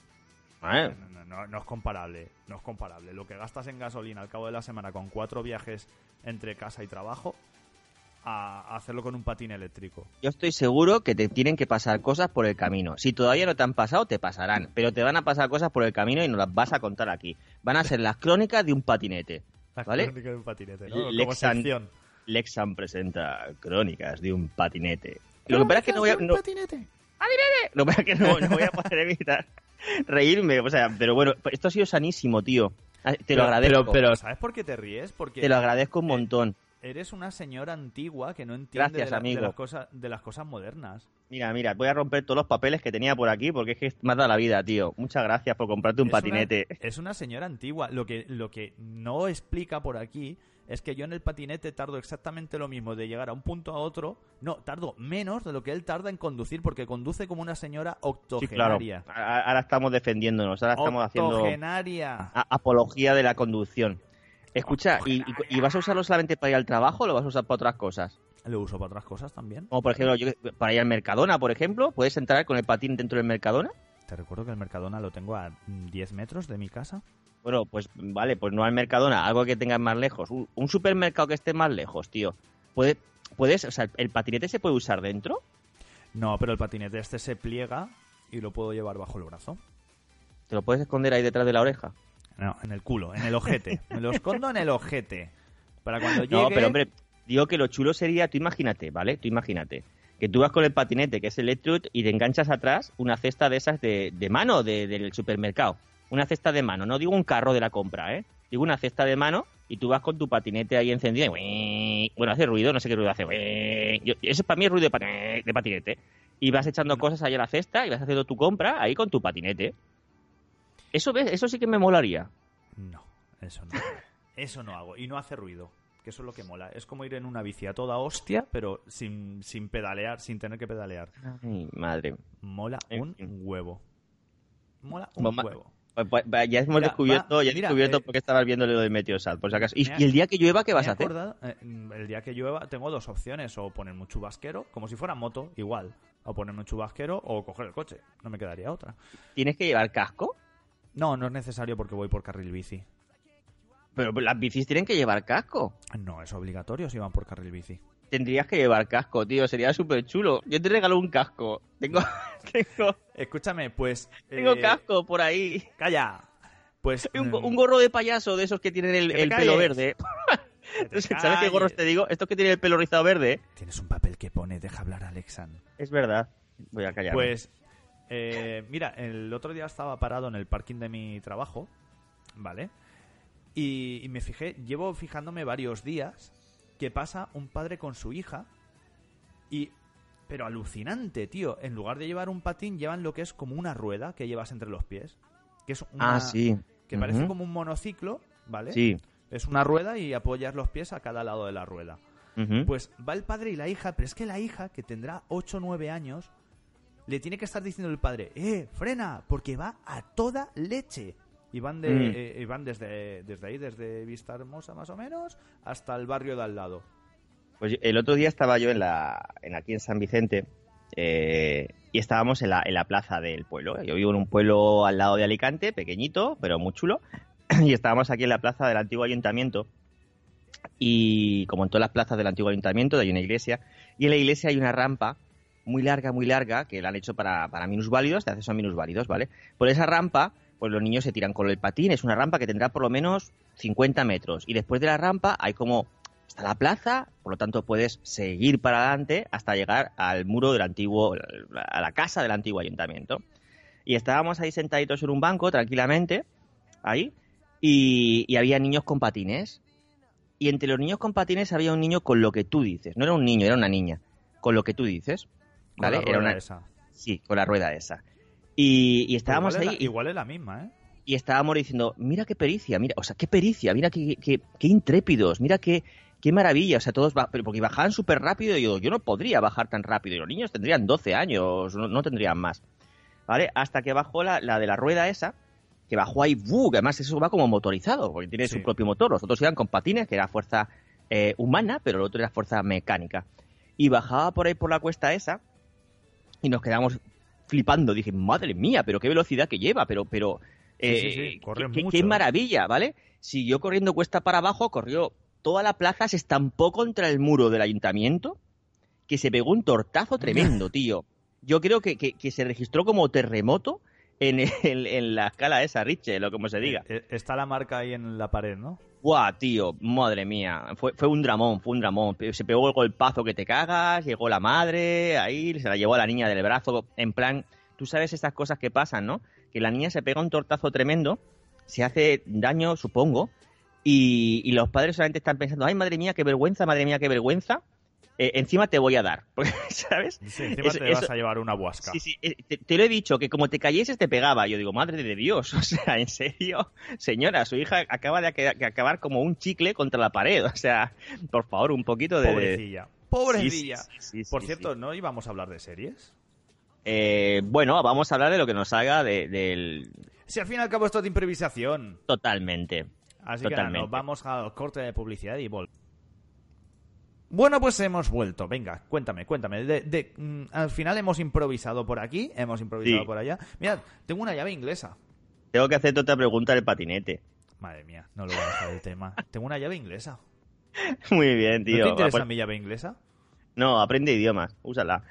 S3: ¿eh?
S2: No, no, no, no es comparable. No es comparable. Lo que gastas en gasolina al cabo de la semana con cuatro viajes entre casa y trabajo a hacerlo con un patín eléctrico.
S3: Yo estoy seguro que te tienen que pasar cosas por el camino. Si todavía no te han pasado, te pasarán. Pero te van a pasar cosas por el camino y nos las vas a contar aquí. Van a ser las crónicas de un patinete.
S2: La
S3: ¿Vale?
S2: crónica de un patinete, ¿no? Como
S3: Lexan-
S2: sección.
S3: Lexan presenta crónicas de un patinete. Lo que pasa es que no voy a, no,
S2: patinete.
S3: lo que pasa es que no, no voy a poder evitar reírme. O sea, pero bueno, esto ha sido sanísimo, tío. Ah, Te lo
S2: Pero-
S3: agradezco.
S2: Pero, pero, ¿sabes por qué te ríes? Porque
S3: Te lo agradezco un montón.
S2: Eres una señora antigua que no entiende
S3: Gracias,
S2: de, la- de
S3: amigo.
S2: las cosas, de las cosas modernas.
S3: Mira, mira, voy a romper todos los papeles que tenía por aquí porque es que me has dado la vida, tío. Muchas gracias por comprarte un
S2: Es una-
S3: patinete.
S2: es una señora antigua. Lo que, lo que no explica por aquí es que yo en el patinete tardo exactamente lo mismo de llegar a un punto a otro. No, tardo menos de lo que él tarda en conducir porque conduce como una señora
S3: Sí, claro.
S2: octogenaria.
S3: Ahora estamos defendiéndonos, ahora estamos haciendo
S2: Octogenaria.
S3: apología de la conducción. Escucha, ¿y, y- vas a usarlo solamente para ir al trabajo o lo vas a usar para otras cosas?
S2: Lo uso para otras cosas también.
S3: Como por ejemplo, yo- para ir al Mercadona, por ejemplo, ¿puedes entrar con el patín dentro del Mercadona?
S2: Te recuerdo que el Mercadona lo tengo a mm, 10 metros de mi casa.
S3: Bueno, pues vale, pues no al Mercadona, algo que tengas más lejos. Un, un supermercado que esté más lejos, tío. ¿Puede, ¿Puedes, o sea, el patinete se puede usar dentro?
S2: No, pero el patinete este se pliega y lo puedo llevar bajo el brazo.
S3: ¿Te lo puedes esconder ahí detrás de la oreja?
S2: No, en el culo, en el ojete. Me lo escondo en el ojete. Para cuando llegue...
S3: No, pero hombre, digo que lo chulo sería, tú imagínate, ¿vale? Tú imagínate. Que tú vas con el patinete, que es electric, y te enganchas atrás una cesta de esas de, de mano de- del supermercado. Una cesta de mano, no digo un carro de la compra, ¿eh? Digo una cesta de mano y tú vas con tu patinete ahí encendido y... Bueno, hace ruido, no sé qué ruido hace. Yo- eso para mí es ruido de patinete, de patinete. Y vas echando cosas ahí a la cesta y vas haciendo tu compra ahí con tu patinete. Eso, ¿ves? Eso sí que me molaría.
S2: No, eso no. Eso no hago. Y no hace ruido. Que eso es lo que mola. Es como ir en una bici a toda hostia, pero sin, sin pedalear, sin tener que pedalear.
S3: Ay, madre.
S2: Mola un huevo. Mola un
S3: Mamá-
S2: huevo.
S3: Pues, pues, ya hemos
S2: Mira,
S3: descubierto,
S2: va,
S3: ya
S2: mira,
S3: descubierto
S2: eh,
S3: por qué estabas viendo lo de Meteosat, por si acaso. ¿Y, el día que llueva qué vas a hacer?
S2: eh, el día que llueva tengo dos opciones. O ponerme un chubasquero, como si fuera moto, igual. O ponerme un chubasquero o coger el coche. No me quedaría otra.
S3: ¿Tienes que llevar casco?
S2: No, no es necesario porque voy por carril bici.
S3: Pero las bicis tienen que llevar casco.
S2: No, es obligatorio si van por carril bici.
S3: Tendrías que llevar casco, tío, sería súper chulo. Yo te regalo un casco. Tengo, tengo,
S2: Escúchame, pues...
S3: tengo
S2: eh,
S3: casco por ahí.
S2: ¡Calla! Pues...
S3: Un,
S2: mm,
S3: un gorro de payaso de esos que tienen el,
S2: Que te
S3: el pelo verde. ¿Sabes qué gorros te digo? Estos que tienen el pelo rizado verde.
S2: Tienes un papel que pone, deja hablar a Alexan.
S3: Es verdad. Voy a callar.
S2: Pues, eh, mira, el otro día estaba parado en el parking de mi trabajo, ¿vale? Y, y me fijé, llevo fijándome varios días que pasa un padre con su hija y... Pero alucinante, tío. En lugar de llevar un patín, llevan lo que es como una rueda que llevas entre los pies. Que es una,
S3: ah, sí.
S2: Que parece como un monociclo, ¿vale?
S3: Sí.
S2: Es una rueda y apoyas los pies a cada lado de la rueda. Pues va el padre y la hija, pero es que la hija, que tendrá 8 o 9 años, le tiene que estar diciendo el padre, ¡eh, frena! Porque va a toda leche. Y van, de,
S3: Mm.
S2: eh, y van desde, desde ahí, desde Vista Hermosa más o menos, hasta el barrio de al lado.
S3: Pues el otro día estaba yo en la, en aquí en San Vicente eh, y estábamos en la, en la plaza del pueblo. Yo vivo en un pueblo al lado de Alicante, pequeñito, pero muy chulo. Y estábamos aquí en la plaza del antiguo ayuntamiento. Y como en todas las plazas del antiguo ayuntamiento, hay una iglesia. Y en la iglesia hay una rampa muy larga, muy larga, que la han hecho para, para minusválidos, de acceso a minusválidos, ¿vale? Por esa rampa, pues los niños se tiran con el patín. Es una rampa que tendrá por lo menos 50 metros. Y después de la rampa hay como está la plaza, por lo tanto puedes seguir para adelante hasta llegar al muro del antiguo, a la casa del antiguo ayuntamiento. Y estábamos ahí sentaditos en un banco, tranquilamente, ahí, y, y había niños con patines. Y entre los niños con patines había un niño con lo que tú dices. No era un niño, era una niña. Con lo que tú dices.
S2: Con
S3: ¿Vale?
S2: la
S3: Era
S2: rueda
S3: una...
S2: esa.
S3: Sí, con la rueda esa. Y, y estábamos
S2: igual
S3: ahí.
S2: Es la, igual es la misma, ¿eh?
S3: y estábamos diciendo, mira qué pericia, mira, o sea, qué pericia, mira qué, qué, qué intrépidos, mira qué, qué maravilla, o sea, todos, porque bajaban súper rápido y yo, yo no podría bajar tan rápido, y los niños tendrían 12 años, no, no tendrían más, ¿vale? Hasta que bajó la, la de la rueda esa, que bajó ahí, ¡buh! que además eso va como motorizado, porque tiene
S2: Sí.
S3: su propio motor, los otros iban con patines, que era fuerza eh, humana, pero el otro era fuerza mecánica, y bajaba por ahí por la cuesta esa, y nos quedamos flipando, dije, madre mía, pero qué velocidad que lleva, pero, pero,
S2: Sí, sí,
S3: eh,
S2: sí,
S3: qué-
S2: ¿eh?
S3: maravilla, ¿vale? Siguió corriendo cuesta para abajo, corrió toda la plaza, se estampó contra el muro del ayuntamiento, que se pegó un tortazo tremendo, tío. Yo creo que, que- que se registró como terremoto en, el- en la escala esa, Richel, o como se diga.
S2: Eh, eh, Está la marca ahí en la pared, ¿no?
S3: ¡Guau, tío! Madre mía. Fue, fue un dramón, fue un dramón. Se pegó el golpazo que te cagas, llegó la madre, ahí se la llevó a la niña del brazo, en plan, tú sabes estas cosas que pasan, ¿no? Que la niña se pega un tortazo tremendo, se hace daño, supongo, y, y los padres solamente están pensando, ay, madre mía, qué vergüenza, madre mía, qué vergüenza. Eh, encima te voy a dar, ¿sabes?
S2: Sí, encima
S3: Eso-
S2: te vas a llevar una buasca.
S3: Sí, sí, eh, te, te lo he dicho, que como te cayeses te pegaba. Yo digo, madre de Dios, o sea, en serio, señora, su hija acaba de aca- de acabar como un chicle contra la pared, o sea, por favor, un poquito de...
S2: Pobrecilla. Pobrecilla.
S3: Sí,
S2: Por cierto. ¿no íbamos a hablar de series?
S3: Eh, bueno, vamos a hablar de lo que nos haga de- del...
S2: Si al fin y al cabo esto es de improvisación.
S3: Totalmente.
S2: Así que nada, nos vamos al corte de publicidad y vol. Bueno, pues hemos vuelto. Venga, cuéntame, cuéntame. De, de- mm, al final hemos improvisado por aquí, hemos improvisado
S3: Sí.
S2: por allá. Mira, tengo una llave inglesa.
S3: Tengo que hacerte otra pregunta del patinete.
S2: Madre mía, no lo voy a dejar el tema. Tengo una llave inglesa.
S3: Muy bien,
S2: ¿No
S3: tío.
S2: te interesa
S3: Pues-
S2: mi llave inglesa?
S3: No, aprende idiomas, úsala.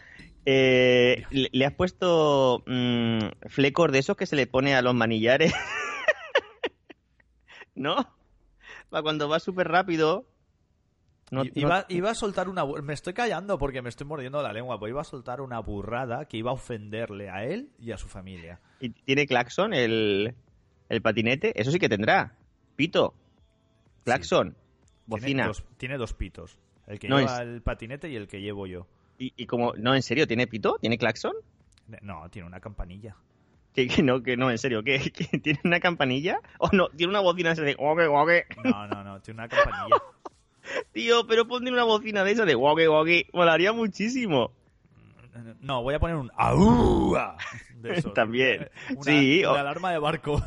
S3: Eh, le, le has puesto mm, flecos de esos que se le pone a los manillares. ¿No? Para cuando va súper rápido. No,
S2: I-
S3: no-
S2: iba, iba a soltar una... Me estoy callando porque me estoy mordiendo la lengua, pues iba a soltar una burrada que iba a ofenderle a él y a su familia.
S3: ¿Y ¿Tiene claxon el, el patinete? Eso sí que tendrá. Pito. Claxon. Bocina.
S2: dos, tiene dos pitos. El que
S3: No,
S2: lleva
S3: es-
S2: el patinete y el que llevo yo.
S3: Y, y como, no, en serio, ¿tiene pito? ¿Tiene claxon?
S2: No, tiene una campanilla.
S3: Que, que no, que no, en serio, ¿que, que tiene una campanilla? ¿O no? Tiene una bocina de.
S2: No, no, no, tiene una campanilla.
S3: Tío, pero ponle una bocina de esa de guague, guague. Molaría muchísimo.
S2: No, voy a poner un AUA de eso.
S3: También.
S2: Una,
S3: Sí,
S2: una
S3: o-
S2: alarma de barco.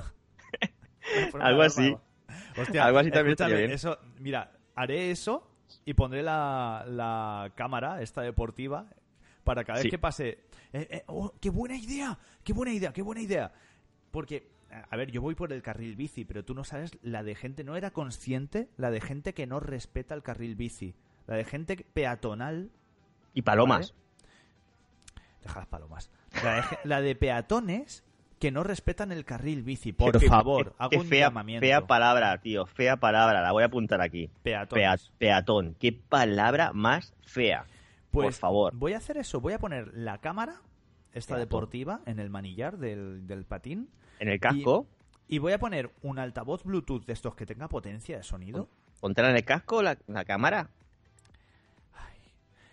S3: Algo así.
S2: Hostia,
S3: Algo así también estaría bien.
S2: Eso, mira, haré eso y pondré la, la cámara, esta deportiva, para cada vez que pase. Eh, eh, oh, ¡Qué buena idea! ¡Qué buena idea! ¡Qué buena idea! Porque, a ver, yo voy por el carril bici, pero tú no sabes la de gente, no era consciente, la de gente que no respeta el carril bici. La de gente peatonal
S3: Y palomas.
S2: Deja las palomas. La de, la de peatones que no respetan el carril bici. Por favor,
S3: qué-
S2: hago un
S3: fea,
S2: llamamiento.
S3: fea palabra, tío. Fea palabra. La voy a apuntar aquí.
S2: Peatones.
S3: Pea- peatón. Qué palabra más fea.
S2: Pues
S3: por favor.
S2: Voy a hacer eso. Voy a poner la cámara, esta deportiva, en el manillar del, del patín.
S3: En el casco.
S2: Y voy a poner un altavoz Bluetooth de estos que tenga potencia de sonido.
S3: Pondrá en el casco la, la cámara.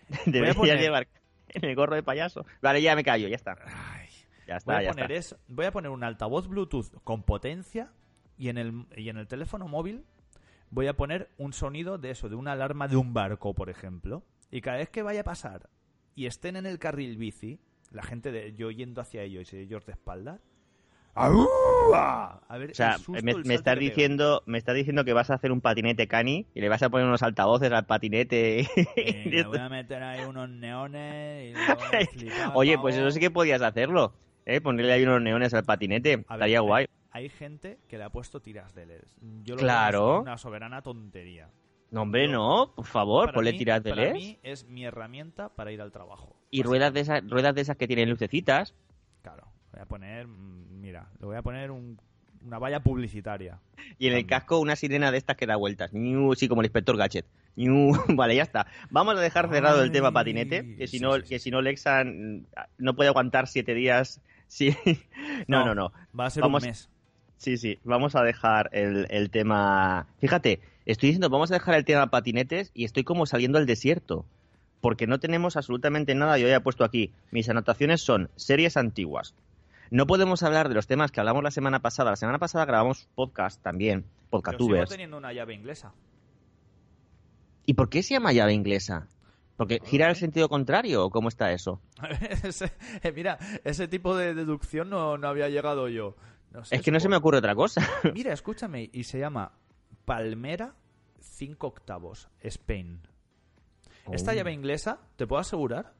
S3: Debería
S2: poner-
S3: llevar en el gorro de payaso. Vale, ya me callo, ya está.
S2: Ay,
S3: Ya está,
S2: voy, a
S3: ya
S2: poner
S3: está.
S2: eso- voy a poner un altavoz Bluetooth con potencia y en, el, y en el teléfono móvil voy a poner un sonido de eso, de una alarma de un barco, por ejemplo. Y cada vez que vaya a pasar y estén en el carril bici, la gente de yo yendo hacia ellos y ellos de espaldas. ¡Aúa! A ver,
S3: O sea, me, estás diciendo, me estás diciendo que vas a hacer un patinete cani y le vas a poner unos altavoces al patinete.
S2: Eh, le voy a meter ahí unos neones y
S3: Oye, pues eso sí que podías hacerlo. ¿eh? Ponerle ahí unos neones al patinete.
S2: Ver,
S3: Estaría
S2: hay-
S3: guay.
S2: Hay gente que le ha puesto tiras de LEDs. Yo lo
S3: Claro.
S2: veo una soberana tontería.
S3: No, hombre, no. Por favor, ponle tiras de
S2: Para mí es mi herramienta para ir al trabajo.
S3: Y ruedas de, esas, ruedas de esas que tienen lucecitas.
S2: Claro, voy a poner, mm, mira, le voy a poner un- una valla publicitaria.
S3: Y en el casco una sirena de estas que da vueltas. Ñu, sí, como el inspector Gadget. Ñu. Vale, ya está. Vamos a dejar cerrado el tema patinete. Que si
S2: sí,
S3: no,
S2: sí, sí,
S3: que si no Lexa mm, no puede aguantar siete días. Sí. No, no, no.
S2: Va a ser
S3: Vamos-
S2: un mes.
S3: Sí, sí. Vamos a dejar el, el tema. Fíjate, estoy diciendo, vamos a dejar el tema patinetes y estoy como saliendo al desierto. Porque no tenemos absolutamente nada. Yo ya he puesto aquí. Mis anotaciones son series antiguas. No podemos hablar de los temas que hablamos la semana pasada. La semana pasada grabamos podcast también,
S2: Yo sigo teniendo una llave inglesa.
S3: ¿Y por qué se llama llave inglesa? ¿Porque gira
S2: sé.
S3: sentido contrario o cómo está eso?
S2: Ese- eh, mira, ese tipo de deducción no, no había llegado yo. No sé,
S3: Es que no se me ocurre otra cosa.
S2: Mira, escúchame, y se llama Palmera 5 octavos, Spain. Esta
S3: Oh.
S2: llave inglesa, te puedo asegurar,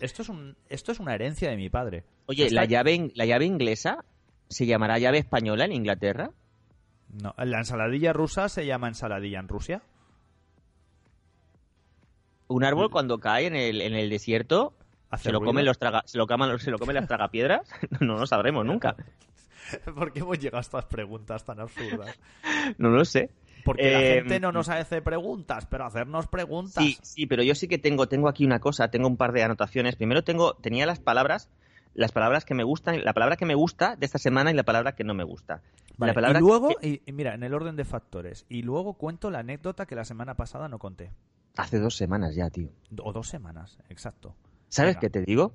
S2: esto es, un, esto es una herencia de mi padre.
S3: Oye,
S2: Esta-
S3: ¿la llave, ¿la llave inglesa se llamará llave española en Inglaterra?
S2: No, la ensaladilla rusa se llama ensaladilla en Rusia.
S3: Un árbol cuando cae en el, en el desierto
S2: Hace
S3: se lo
S2: ruido.
S3: comen los traga, se lo se lo comen las tragapiedras. no lo sabremos nunca.
S2: ¿Por qué hemos llegado a estas preguntas tan absurdas?
S3: No lo sé.
S2: Porque la
S3: Eh,
S2: gente no nos hace preguntas, pero hacernos preguntas.
S3: Sí, sí, pero yo sí que tengo, tengo aquí una cosa, tengo un par de anotaciones. Primero tengo, tenía las palabras las palabras que me gustan, la palabra que me gusta de esta semana y la palabra que no me gusta.
S2: Vale,
S3: la palabra
S2: y luego,
S3: que-
S2: y, y mira, en el orden de factores. Y luego cuento la anécdota que la semana pasada no conté.
S3: hace dos semanas ya, tío.
S2: O dos semanas, exacto.
S3: ¿Sabes
S2: Venga.
S3: qué te digo?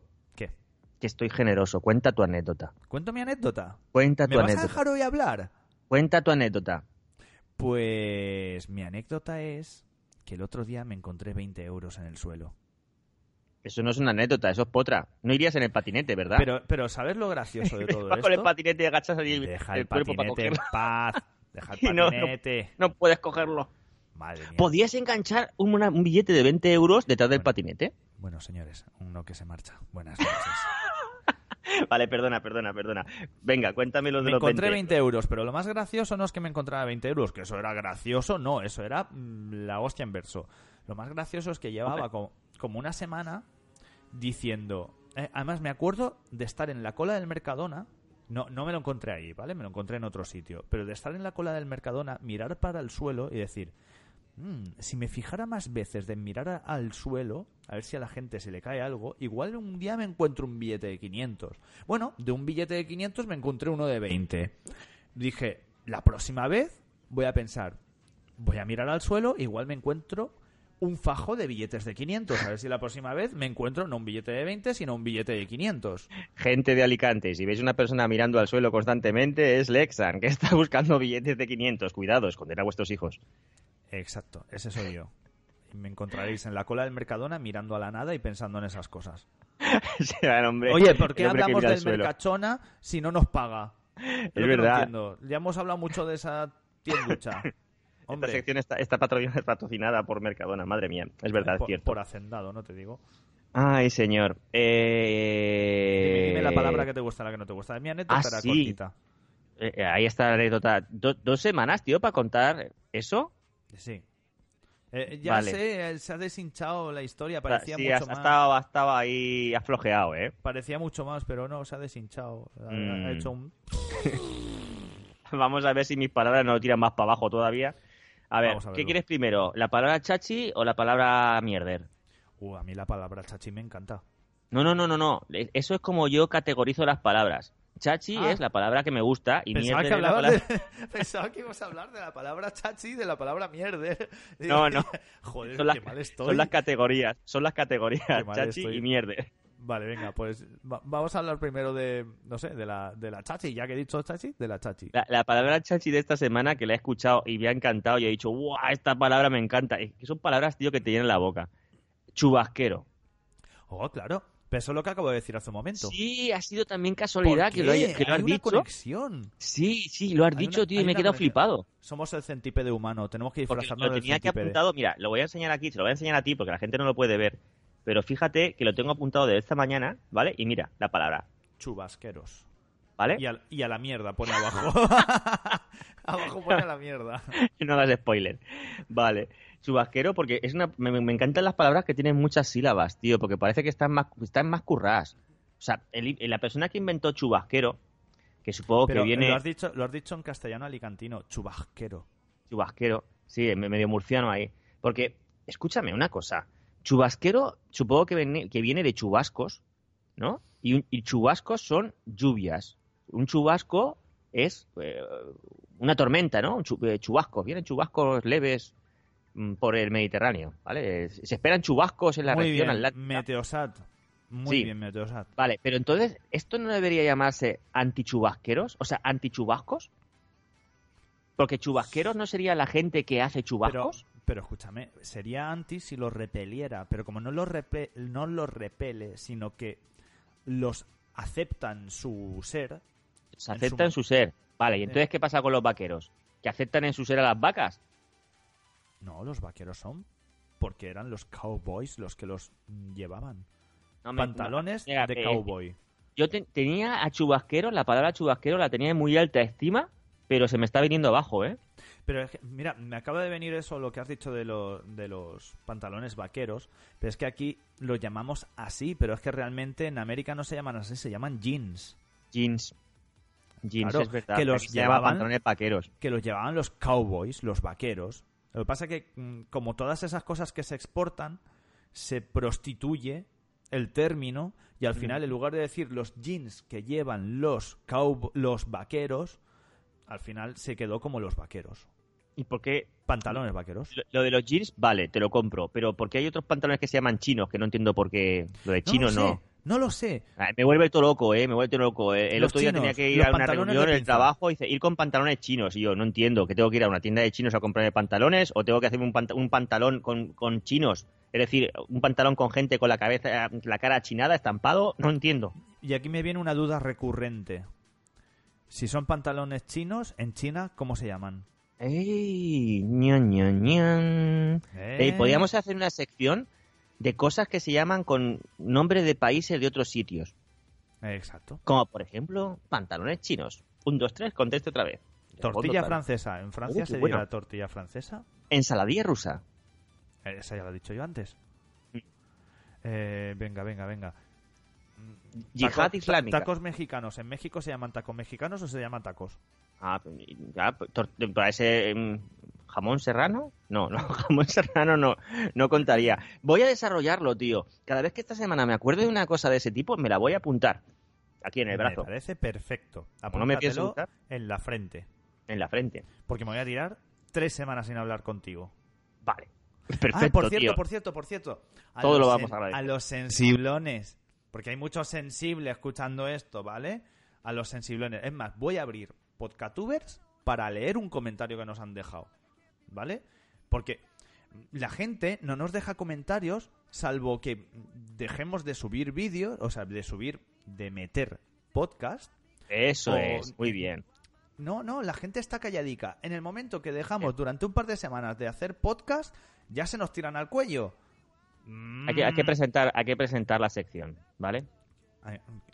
S3: Que estoy generoso. Cuenta tu anécdota.
S2: ¿Cuento mi anécdota?
S3: Cuenta
S2: ¿Me
S3: tu
S2: vas a
S3: anécdota.
S2: dejar hoy hablar?
S3: Cuenta tu anécdota.
S2: Pues mi anécdota es que el otro día me encontré 20 euros en el suelo.
S3: Eso no es una anécdota, eso es potra. No irías en el patinete, ¿verdad?
S2: Pero, pero ¿sabes lo gracioso de todo
S3: Vas con el
S2: esto?
S3: patinete y agachas el,
S2: Deja
S3: el
S2: el
S3: cuerpo para
S2: patinete en paz. Deja el
S3: Y no, no.
S2: patinete.
S3: No puedes cogerlo.
S2: Madre mía.
S3: ¿Podías enganchar un, una- un billete de 20 euros detrás del patinete?
S2: Bueno, señores, uno que se marcha. Buenas noches.
S3: Vale, perdona, perdona, perdona. Venga, cuéntame lo de
S2: me
S3: los
S2: encontré
S3: 20.
S2: 20 euros, pero lo más gracioso no es que me encontrara 20 euros, que eso era gracioso, no, eso era mm, la hostia en verso. Lo más gracioso es que llevaba como, como una semana diciendo... eh, además, me acuerdo de estar en la cola del Mercadona. No, no me lo encontré ahí, ¿vale? Me lo encontré en otro sitio. Pero de estar en la cola del Mercadona, mirar para el suelo y decir... "Mm, si me fijara más veces de mirar a- al suelo, a ver si a la gente se le cae algo, igual un día me encuentro un billete de 500. Bueno, de un billete de 500 me encontré uno de 20. Dije, la próxima vez voy a pensar, voy a mirar al suelo, igual me encuentro un fajo de billetes de 500. A ver si la próxima vez me encuentro no un billete de 20, sino un billete de 500.
S3: Gente de Alicante, si veis una persona mirando al suelo constantemente, es Lexan, que está buscando billetes de 500. Cuidado, esconder a vuestros hijos.
S2: Exacto, ese soy yo. Me encontraréis en la cola del Mercadona mirando a la nada y pensando en esas cosas.
S3: El hombre-
S2: Oye, ¿por qué hablamos del
S3: suelo.
S2: Mercachona si no nos paga?
S3: Es
S2: Lo no
S3: verdad.
S2: entiendo. Ya hemos hablado mucho de esa tienducha.
S3: Esta
S2: Hombre,
S3: sección está, está patro- patrocinada por Mercadona, madre mía. Es verdad,
S2: por,
S3: es cierto.
S2: por hacendado, no te digo.
S3: Ay, señor. Eh...
S2: Dime, dime la palabra que te gusta, la que no te gusta. Mi anécdota
S3: Ah,
S2: era
S3: sí.
S2: cortita.
S3: Eh, ahí está la anécdota. Do- ¿Dos semanas, tío, para contar eso?
S2: Sí. Eh, ya
S3: Vale.
S2: sé, eh, se ha deshinchado la historia, parecía
S3: sí,
S2: mucho
S3: has-
S2: más.
S3: estaba, estaba ahí aflojeado, ¿eh?
S2: Parecía mucho más, pero no, se ha deshinchado. Ha-
S3: Mm.
S2: Ha hecho un...
S3: Vamos a ver si mis palabras no lo tiran más para abajo todavía. A ver,
S2: a
S3: ¿qué quieres primero? ¿La palabra chachi o la palabra mierder?
S2: Uh, a mí la palabra chachi me encanta.
S3: No, no, no, no, no. Eso es como yo categorizo las palabras. Chachi
S2: Ah.
S3: es la palabra que me gusta y
S2: Pensaba
S3: mierder
S2: que,
S3: es la palabra...
S2: de- Pensaba que ibas a hablar de la palabra chachi y de la palabra mierder.
S3: No, no.
S2: Joder,
S3: Son las,
S2: qué mal estoy.
S3: son las categorías, son las categorías, chachi
S2: estoy.
S3: y mierder.
S2: Vale, venga, pues va- vamos a hablar primero de, no sé, de la, de la chachi. Ya que he dicho chachi, de la chachi.
S3: La, la palabra chachi de esta semana que la he escuchado y me ha encantado y he dicho, ¡guau! Esta palabra me encanta. Es que son palabras, tío, que te llenan la boca. Chubasquero.
S2: Oh, claro. Pero eso es lo que acabo de decir hace un momento.
S3: Sí, ha sido también
S2: ¿Por
S3: casualidad que lo, haya- que lo
S2: Hay
S3: has
S2: una
S3: dicho.
S2: conexión.
S3: Sí, sí, lo has
S2: Hay
S3: dicho,
S2: una-
S3: tío, y me he quedado flipado.
S2: Somos el centípede humano. Tenemos que disfrazarnos
S3: lo
S2: del
S3: tenía aquí
S2: centípede.
S3: apuntado, mira, lo voy a enseñar aquí, se lo voy a enseñar a ti porque la gente no lo puede ver. Pero fíjate que lo tengo apuntado de esta mañana, ¿vale? Y mira, la palabra,
S2: Chubasqueros.
S3: ¿vale?
S2: Y a, y a la mierda, pone abajo. abajo pone a la mierda.
S3: no hagas spoiler. Vale. Chubasquero, porque es una, me, me encantan las palabras que tienen muchas sílabas, tío, porque parece que están más, están más curradas. O sea, el- la persona que inventó chubasquero, que supongo
S2: Pero
S3: que viene
S2: lo, has dicho, lo has dicho en castellano alicantino. Chubasquero.
S3: chubasquero, sí, me- medio murciano ahí. Porque, escúchame una cosa, chubasquero supongo que viene, que viene de chubascos, ¿no? Y, un- y chubascos son lluvias. Un chubasco es eh, una tormenta, ¿no? Un eh, chubascos, vienen chubascos leves por el Mediterráneo, ¿vale? Se esperan chubascos en la
S2: Muy
S3: región
S2: bien,
S3: atlántica.
S2: Meteosat. Muy
S3: Sí.
S2: bien, Meteosat.
S3: Vale, pero entonces, ¿esto no debería llamarse antichubasqueros? O sea, antichubascos. Porque chubasqueros no sería la gente que hace chubascos.
S2: pero escúchame, sería anti si los repeliera, pero como no los, repe- no los repele, sino que los aceptan su ser,
S3: Se
S2: en
S3: aceptan
S2: su-
S3: su ser. Vale, ¿y entonces qué pasa con los vaqueros? ¿Que aceptan en su ser a las vacas?
S2: No, los vaqueros son, porque eran los cowboys los que los llevaban.
S3: No
S2: Pantalones de
S3: eh,
S2: cowboy.
S3: Yo te- tenía a chubasquero, la palabra chubasquero la tenía en muy alta estima, pero se me está viniendo abajo, ¿eh?
S2: Pero es que, mira, me acaba de venir eso, lo que has dicho de, lo- de los pantalones vaqueros, pero es que aquí los llamamos así, pero es que realmente en América no se llaman así, se llaman jeans,
S3: Jeans. Jeans,
S2: Claro,
S3: es verdad.
S2: que los llevaban-
S3: pantalones vaqueros.
S2: que los llevaban los cowboys, los vaqueros. Lo que pasa es que, mm, como todas esas cosas que se exportan, se prostituye el término y al final, en lugar de decir los jeans que llevan los, cow- los vaqueros, al final se quedó como los vaqueros.
S3: ¿Y por qué?
S2: Pantalones vaqueros.
S3: Lo- Lo de los jeans, vale, te lo compro. Pero ¿por qué hay otros pantalones que se llaman chinos? Que no entiendo por qué. Lo de chino
S2: no.
S3: No
S2: lo sé.
S3: Me vuelve todo loco, ¿eh? Me vuelve todo loco. eh. El
S2: Los
S3: otro día
S2: chinos,
S3: tenía que ir a una reunión en el trabajo y dice, ir con pantalones chinos. Y yo no entiendo, que tengo que ir a una tienda de chinos a comprarme pantalones o tengo que hacerme un, panta- un pantalón con, con chinos. Es decir, un pantalón con gente con la cabeza, la cara chinada, estampado. No entiendo.
S2: Y aquí me viene una duda recurrente. Si son pantalones chinos, en China, ¿cómo se llaman?
S3: ¡Ey! ñan, ñan, ñan.
S2: ¿Eh?
S3: Eh, podríamos hacer una sección de cosas que se llaman con nombre de países de otros sitios.
S2: Exacto.
S3: Como por ejemplo, pantalones chinos. Un, dos, tres, conteste otra vez.
S2: Tortilla
S3: Otra.
S2: francesa. ¿En Francia se
S3: bueno.
S2: dirá tortilla francesa?
S3: Ensaladilla rusa.
S2: Eh, Esa ya lo he dicho yo antes.
S3: Mm.
S2: Eh, venga, venga, venga.
S3: Yihad
S2: Taco-
S3: islámica.
S2: Tacos mexicanos. ¿En México se llaman tacos mexicanos o se llaman tacos?
S3: Ah, ya, tor- parece mm, jamón serrano. No, no, jamón serrano no, no contaría. Voy a desarrollarlo, tío. Cada vez que esta semana me acuerdo de una cosa de ese tipo, me la voy a apuntar. Aquí en el brazo,
S2: Me parece perfecto.
S3: No me pienso
S2: en la frente.
S3: en la frente.
S2: Porque me voy a tirar tres semanas sin hablar contigo.
S3: Vale. Perfecto,
S2: ah, por cierto,
S3: tío.
S2: por cierto, por cierto. A
S3: Todo lo vamos a agradecer.
S2: A los sensiblones. Porque hay muchos sensibles escuchando esto, ¿vale? A los sensiblones. Es más, voy a abrir Podcatubers para leer un comentario que nos han dejado. ¿Vale? Porque la gente no nos deja comentarios salvo que dejemos de subir vídeos, o sea, de subir, de meter podcast.
S3: Eso
S2: o-
S3: es, muy bien.
S2: No, no, la gente está calladica. En el momento que dejamos durante un par de semanas de hacer podcast, ya se nos tiran al cuello.
S3: Hay que, hay que
S2: Mm.
S3: presentar, hay que presentar la sección, ¿vale?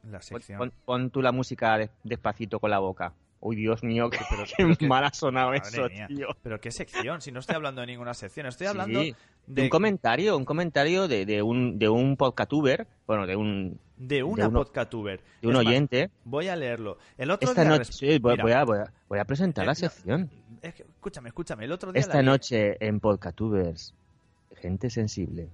S2: La
S3: Pon,
S2: sección.
S3: pon- pon tú la música de- despacito con la boca. Uy, Dios mío, qué,
S2: Pero-
S3: qué
S2: pero que-
S3: mal ha sonado eso,
S2: mía.
S3: tío.
S2: Pero qué sección, si no estoy hablando de ninguna sección, estoy
S3: Sí,
S2: hablando
S3: de
S2: de,
S3: un comentario, un comentario de, de un de un podcastuber, bueno, de un
S2: de una
S3: de uno-
S2: podcastuber.
S3: de un
S2: Es más,
S3: oyente.
S2: voy a leerlo. El otro
S3: Esta
S2: día
S3: noche sí, voy,
S2: Mira,
S3: voy a, voy a- voy a presentar
S2: eh,
S3: la
S2: no,
S3: sección.
S2: es que- escúchame, escúchame. El otro día
S3: Esta
S2: la
S3: noche en Podcatubers, gente sensible,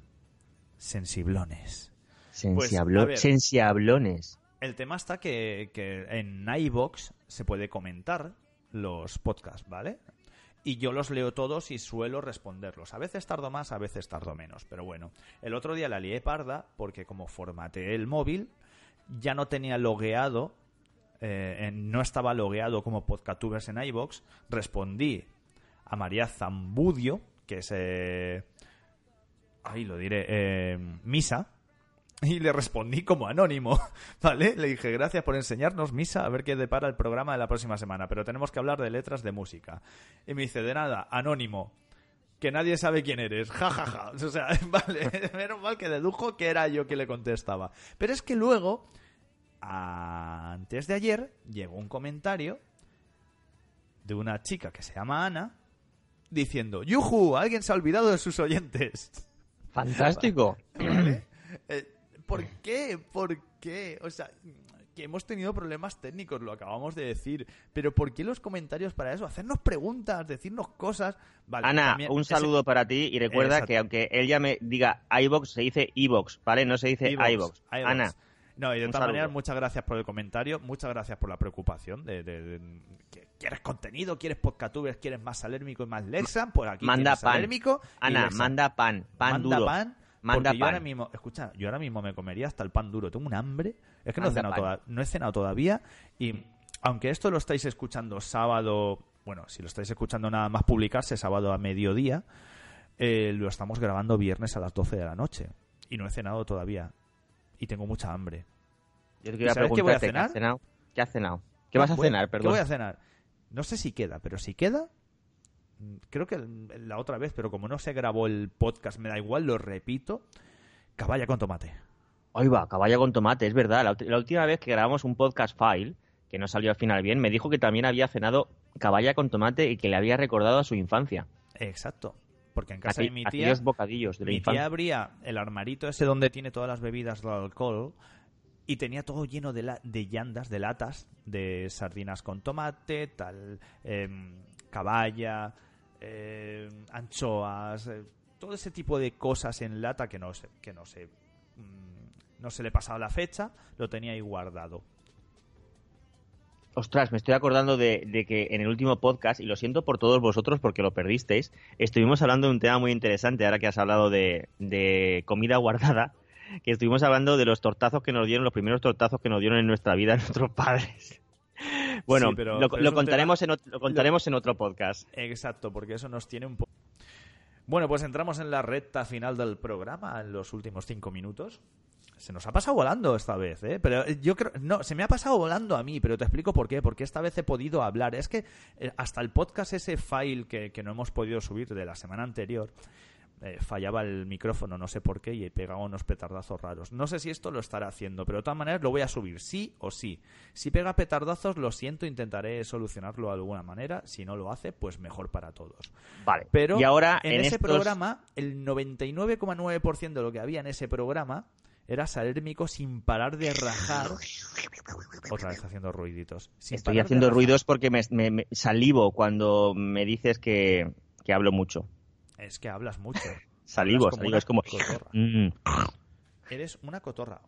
S2: Sensiblones.
S3: sensiablo-
S2: a ver.
S3: sensiablones.
S2: El tema está que, que en iVox se puede comentar los podcasts, ¿vale? Y yo los leo todos y suelo responderlos. A veces tardo más, a veces tardo menos. Pero bueno, el otro día la lié parda porque como formateé el móvil, ya no tenía logueado, eh, no estaba logueado como podcastubers en iVox. Respondí a María Zambudio, que es... eh, ahí lo diré, eh, Misa, y le respondí como anónimo, ¿vale? Le dije, gracias por enseñarnos misa, a ver qué depara el programa de la próxima semana, pero tenemos que hablar de letras de música. Y me dice, de nada, anónimo, que nadie sabe quién eres, ja, ja, ja. O sea, vale, menos mal que dedujo que era yo quien le contestaba. Pero es que luego, antes de ayer, llegó un comentario de una chica que se llama Ana, diciendo, ¡Yuju! Alguien se ha olvidado de sus oyentes.
S3: Fantástico.
S2: ¿Vale? Eh, ¿Por qué? ¿Por qué? O sea, que hemos tenido problemas técnicos, lo acabamos de decir. Pero ¿por qué los comentarios para eso? Hacernos preguntas, decirnos cosas. Vale,
S3: Ana,
S2: también
S3: un
S2: ese-
S3: saludo para ti y recuerda
S2: Exacto.
S3: que aunque ella me diga iBox, se dice iBox, ¿vale? No se dice iBox. Ana,
S2: No, y de todas maneras, muchas gracias por el comentario, muchas gracias por la preocupación de, de- de- que ¿Quieres contenido? ¿Quieres podcastubers? ¿Quieres más salérmico y más Lexan? Pues aquí
S3: Manda pan. Ana, manda pan, pan
S2: manda
S3: duro.
S2: pan.
S3: Manda
S2: porque yo ahora mismo, escucha, yo ahora mismo me comería hasta el pan duro. Tengo un hambre. Es que no he, cenado toda- no he cenado todavía. Y aunque esto lo estáis escuchando sábado, bueno, si lo estáis escuchando nada más publicarse sábado a mediodía, eh, lo estamos grabando viernes a las 12 de la noche. Y no he cenado todavía. Y tengo mucha hambre.
S3: Yo te quería
S2: sabes qué voy a
S3: ¿qué
S2: cenar?
S3: has cenado? ¿Qué has cenado? ¿Qué vas a
S2: Voy-
S3: cenar,
S2: ¿Qué
S3: perdón?
S2: voy a cenar? No sé si queda, pero si queda, creo que la otra vez, pero como no se grabó el podcast, me da igual, lo repito, caballa con tomate.
S3: Ahí va, caballa con tomate, es verdad. La, última vez que grabamos un podcast file, que no salió al final bien, me dijo que también había cenado caballa con tomate y que le había recordado a su infancia.
S2: Exacto. Porque en casa de mi tía,
S3: bocadillos de la
S2: mi
S3: infancia.
S2: tía abría el armarito ese donde tiene todas las bebidas de alcohol y tenía todo lleno de, la- de llandas, de latas, de sardinas con tomate, tal, em, caballa, em, anchoas, eh, todo ese tipo de cosas en lata que no sé, que no sé, mm, No se le pasaba la fecha, lo tenía ahí guardado.
S3: Ostras, me estoy acordando de, de, que en el último podcast, y lo siento por todos vosotros porque lo perdisteis, estuvimos hablando de un tema muy interesante, ahora que has hablado de, de comida guardada, que estuvimos hablando de los tortazos que nos dieron, los primeros tortazos que nos dieron en nuestra vida nuestros padres. Bueno, sí, pero, lo, pero lo, contaremos tema... en, lo, contaremos lo... en otro podcast.
S2: Exacto, porque eso nos tiene un poco... Bueno, pues entramos en la recta final del programa, en los últimos cinco minutos. Se nos ha pasado volando esta vez, ¿eh? Pero yo creo... No, se me ha pasado volando a mí, pero te explico por qué. Porque esta vez he podido hablar. Es que eh, hasta el podcast, ese file que, que no hemos podido subir de la semana anterior, eh, fallaba el micrófono, no sé por qué, y pegaba unos petardazos raros. No sé si esto lo estará haciendo, pero de todas maneras lo voy a subir, sí o sí. Si pega petardazos, lo siento, intentaré solucionarlo de alguna manera. Si no lo hace, pues mejor para todos.
S3: Vale.
S2: Pero
S3: y ahora
S2: en,
S3: en
S2: ese
S3: estos...
S2: programa, el 99,9% de lo que había en ese programa era salérmico sin parar de rajar. Otra vez haciendo ruiditos. Sin
S3: Estoy haciendo ruidos porque me, me, me, salivo cuando me dices que, que hablo mucho.
S2: Es que hablas mucho.
S3: Salivo,
S2: hablas
S3: salivo, es como... Mm.
S2: Eres una cotorra.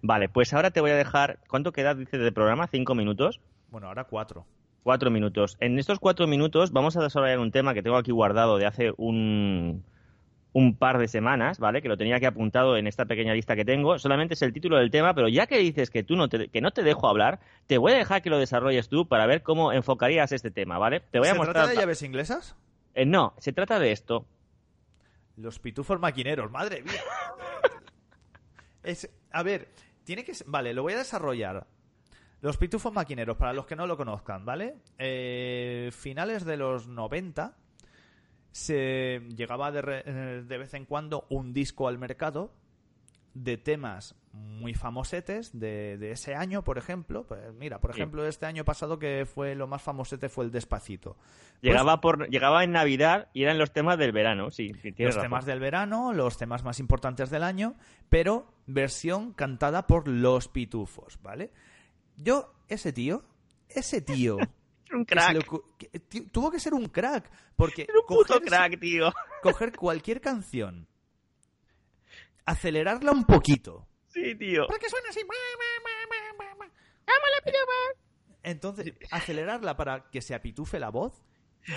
S3: Vale, pues ahora te voy a dejar... ¿Cuánto queda, dices, de programa? ¿Cinco minutos?
S2: Bueno, ahora cuatro.
S3: Cuatro minutos. En estos cuatro minutos vamos a desarrollar un tema que tengo aquí guardado de hace un, un par de semanas, ¿vale? Que lo tenía aquí apuntado en esta pequeña lista que tengo. Solamente es el título del tema, pero ya que dices que tú no te, que no te dejo hablar, te voy a dejar que lo desarrolles tú para ver cómo enfocarías este tema, ¿vale? Te voy
S2: ¿Se
S3: a mostrar.
S2: trata de llaves inglesas?
S3: Eh, no, se trata de esto.
S2: Los pitufos maquineros, madre mía. es, a ver, tiene que ser, vale, lo voy a desarrollar. Los pitufos maquineros, para los que no lo conozcan, ¿vale? Eh, finales de los 90 se llegaba de, re, de vez en cuando un disco al mercado de temas muy famosetes de, de, ese año, por ejemplo. Pues mira, por ejemplo, sí. este año pasado que fue lo más famosete fue el Despacito.
S3: Llegaba pues, por llegaba en Navidad y eran los temas del verano, sí. sí
S2: los
S3: razón.
S2: temas del verano, los temas más importantes del año, pero versión cantada por los pitufos, ¿vale? Yo, ese tío, ese tío...
S3: un crack.
S2: Que tuvo que ser un crack, porque...
S3: Era un puto crack, tío.
S2: Coger cualquier canción acelerarla un poquito.
S3: Sí, tío.
S2: Para que suene así. Entonces, acelerarla para que se apitufe la voz.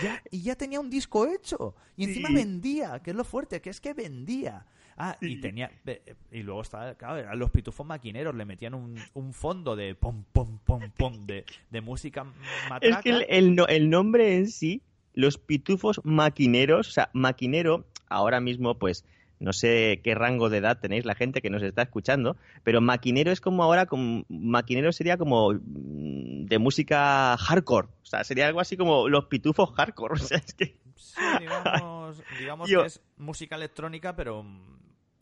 S2: Ya, y ya tenía un disco hecho. Y encima sí. vendía, que es lo fuerte, que es que vendía. Ah, sí. y tenía. Y luego estaba, claro, eran los pitufos maquineros, le metían un, un fondo de pom, pom, pom, pom, de, de música matraca.
S3: Es que el, el, el nombre en sí, los pitufos maquineros, o sea, maquinero, ahora mismo, pues no sé qué rango de edad tenéis la gente que nos está escuchando, pero maquinero es como ahora, como, maquinero sería como mm, de música hardcore, o sea, sería algo así como los pitufos hardcore, o sea, es que...
S2: Sí, digamos, digamos Yo... que es música electrónica, pero mm,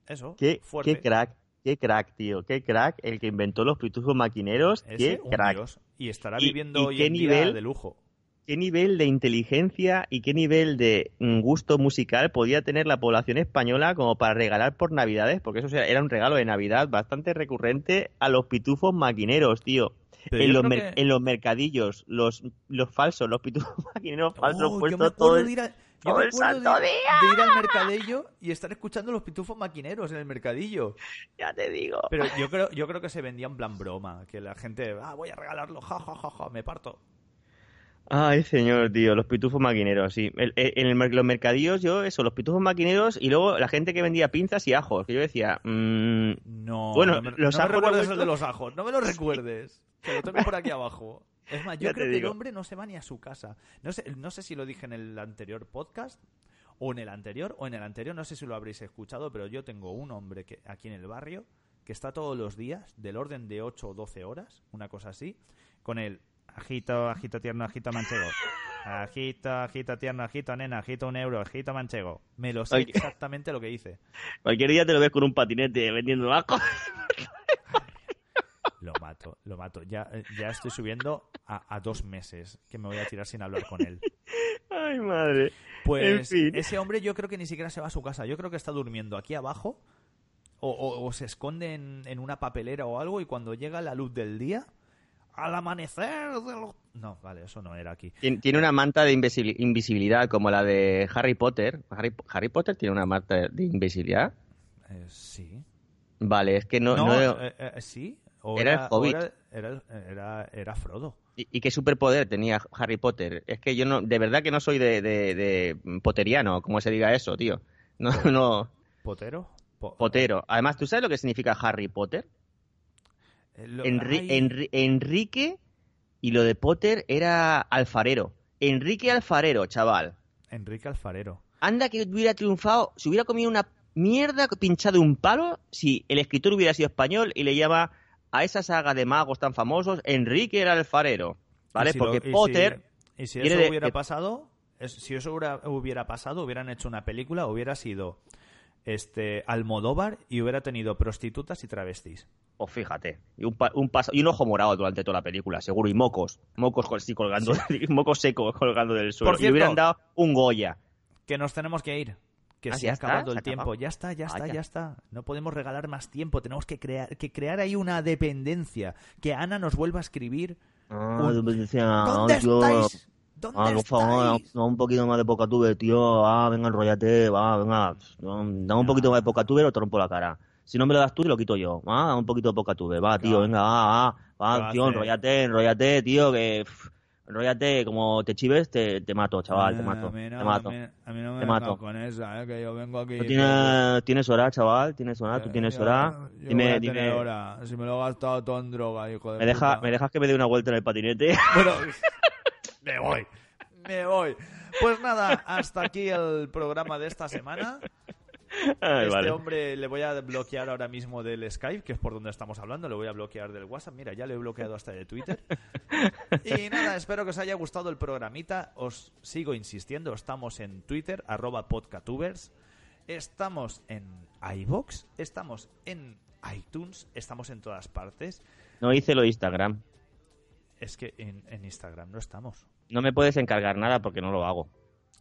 S2: eso,
S3: qué,
S2: fuerte.
S3: Qué crack, qué crack, tío, qué crack el que inventó los pitufos maquineros,
S2: Ese,
S3: qué crack.
S2: Dios. Y estará viviendo
S3: y, y
S2: hoy
S3: qué
S2: en
S3: nivel,
S2: día de lujo
S3: qué nivel de inteligencia y qué nivel de gusto musical podía tener la población española como para regalar por Navidades, porque eso era un regalo de Navidad bastante recurrente a los pitufos maquineros, tío. En los, que... en los, mercadillos, los, los falsos, los pitufos maquineros falsos
S2: oh,
S3: puestos todo,
S2: el,
S3: a,
S2: todo
S3: el santo
S2: de,
S3: día.
S2: de ir al mercadillo y estar escuchando los pitufos maquineros en el mercadillo.
S3: Ya te digo.
S2: Pero yo creo, yo creo que se vendía en plan broma, que la gente, ah, voy a regalarlo, ja, ja, ja, ja, me parto.
S3: Ay, señor, tío, los pitufos maquineros, sí. En, en el, los mercadillos, yo, eso, los pitufos maquineros y luego la gente que vendía pinzas y ajos, que yo decía, mmm,
S2: no,
S3: bueno,
S2: no me,
S3: los
S2: no
S3: ajos.
S2: Me recuerdes el de los ajos, no me lo recuerdes. Que lo tengo por aquí abajo. Es más, yo
S3: Ya
S2: creo que el hombre no se va ni a su casa. No sé, no sé si lo dije en el anterior podcast o en el anterior o en el anterior, no sé si lo habréis escuchado, pero yo tengo un hombre que aquí en el barrio que está todos los días del orden de 8 o 12 horas, una cosa así, con el ajito, ajito tierno, ajito manchego. Ajito, ajito tierno, ajito nena, ajito un euro, ajito manchego. Me lo sé exactamente lo que dice.
S3: Cualquier día te lo ves con un patinete vendiendo ajos.
S2: Lo mato, lo mato. Ya, eh, ya estoy subiendo a, a dos meses que me voy a tirar sin hablar con él.
S3: Ay, madre.
S2: Pues
S3: En fin.
S2: ese hombre yo creo que ni siquiera se va a su casa. Yo creo que está durmiendo aquí abajo o, o- o se esconde en, en una papelera o algo y cuando llega la luz del día, al amanecer de los... No, vale, eso no era aquí.
S3: Tien- Tiene una manta de invisibil- invisibilidad como la de Harry Potter. Harry, Harry Potter tiene una manta de invisibilidad.
S2: Eh, sí.
S3: Vale, es que no...
S2: No,
S3: no-
S2: eh, eh, sí. o
S3: Era el Hobbit.
S2: Era, era, era- Frodo.
S3: ¿Y, y qué superpoder tenía Harry Potter? Es que yo no, de verdad que no soy de, de, de potteriano, como se diga eso, tío. No, no,
S2: ¿Potero? Po-
S3: potero. Además, ¿tú sabes lo que significa Harry Potter?
S2: Eh, lo-
S3: Enri-
S2: ay,
S3: Enri- Enrique y lo de Potter era alfarero. Enrique Alfarero, chaval.
S2: Enrique Alfarero.
S3: Anda que hubiera triunfado, se hubiera comido una mierda pinchado un palo si el escritor hubiera sido español y le llama a esa saga de magos tan famosos Enrique el Alfarero. ¿Vale?
S2: Si lo-
S3: Porque
S2: y si-
S3: Potter...
S2: y si eso hubiera
S3: de-
S2: pasado, es- si eso hubiera, hubiera pasado, hubieran hecho una película, hubiera sido este Almodóvar y hubiera tenido prostitutas y travestis.
S3: Pues fíjate, y un, pa- un paso- y un ojo morado durante toda la película, seguro, y mocos, mocos sí, colgando, mocos secos colgando del suelo.
S2: Por
S3: y hubieran dado un Goya.
S2: Que nos tenemos que ir. Que
S3: Ah,
S2: se
S3: ¿ya
S2: ha
S3: está?
S2: acabado
S3: ¿Se
S2: el
S3: ha
S2: tiempo.
S3: acabado?
S2: Ya está, ya está,
S3: Vaya.
S2: ya está. No podemos regalar más tiempo. Tenemos que crear, que crear ahí una dependencia. Que Ana nos vuelva a escribir.
S4: Ah,
S2: Un- ¿Dónde
S4: ah,
S2: estáis? ¿Dónde
S4: Ah, por favor, da un poquito más de Pocatuber, tío. Ah, venga, enrollate, va, venga. Dame un poquito más de Pocatuber o te rompo la cara. Si no me lo das tú, lo quito yo. Ah, un poquito de Pocatuber. Va, tío, venga, va, va.
S2: ¿Qué
S4: Va, tío, enrollate, enrollate, tío, que... enrollate, como te chives, te, te mato, chaval, te mato.
S2: a mí no,
S4: te mato.
S2: A mí, a mí no me
S4: Te mato.
S2: con esa, eh, que yo vengo aquí.
S4: ¿Tú tienes, tienes hora, chaval? ¿Tienes hora? ¿Tú
S2: Eh,
S4: tienes
S2: yo-
S4: hora?
S2: yo voy
S4: Dime,
S2: a
S4: dime.
S2: hora. Si me lo he gastado todo en droga, hijo de
S4: ¿Me, deja,
S2: puta.
S4: ¿Me dejas que me dé una vuelta en el patinete?
S2: Bueno, me voy. Me voy. Pues nada, hasta aquí el programa de esta semana.
S4: Ay,
S2: este
S4: vale.
S2: hombre le voy a bloquear ahora mismo del Skype, que es por donde estamos hablando. Le voy a bloquear del WhatsApp. Mira, ya le he bloqueado hasta de Twitter. Y nada, espero que os haya gustado el programita. Os sigo insistiendo, estamos en Twitter, arroba podcatubers. Estamos en iVoox, estamos en iTunes, estamos en todas partes.
S3: No hice lo de Instagram.
S2: Es que en, en Instagram no estamos.
S3: No me puedes encargar nada porque no lo hago.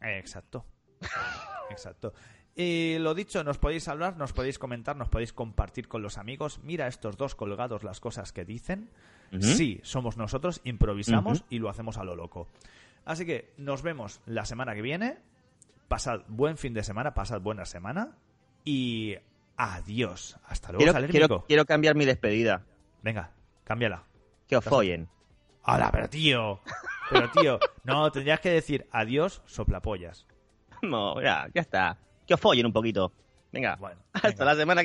S2: Eh, Exacto. Exacto. Y lo dicho, nos podéis hablar, nos podéis comentar, nos podéis compartir con los amigos. Mira estos dos colgados las cosas que dicen. Sí, somos nosotros, improvisamos y lo hacemos a lo loco. Así que nos vemos la semana que viene. Pasad buen fin de semana, pasad buena semana. Y adiós. Hasta luego,
S3: quiero, quiero cambiar mi despedida.
S2: Venga, cámbiala.
S3: Que os follen.
S2: ¡Hala, pero tío! Pero tío, no, tendrías que decir adiós, soplapollas.
S3: No, ya, ya está. Que os follen un poquito. Venga,
S2: Bueno,
S3: hasta
S2: venga.
S3: la semana que viene.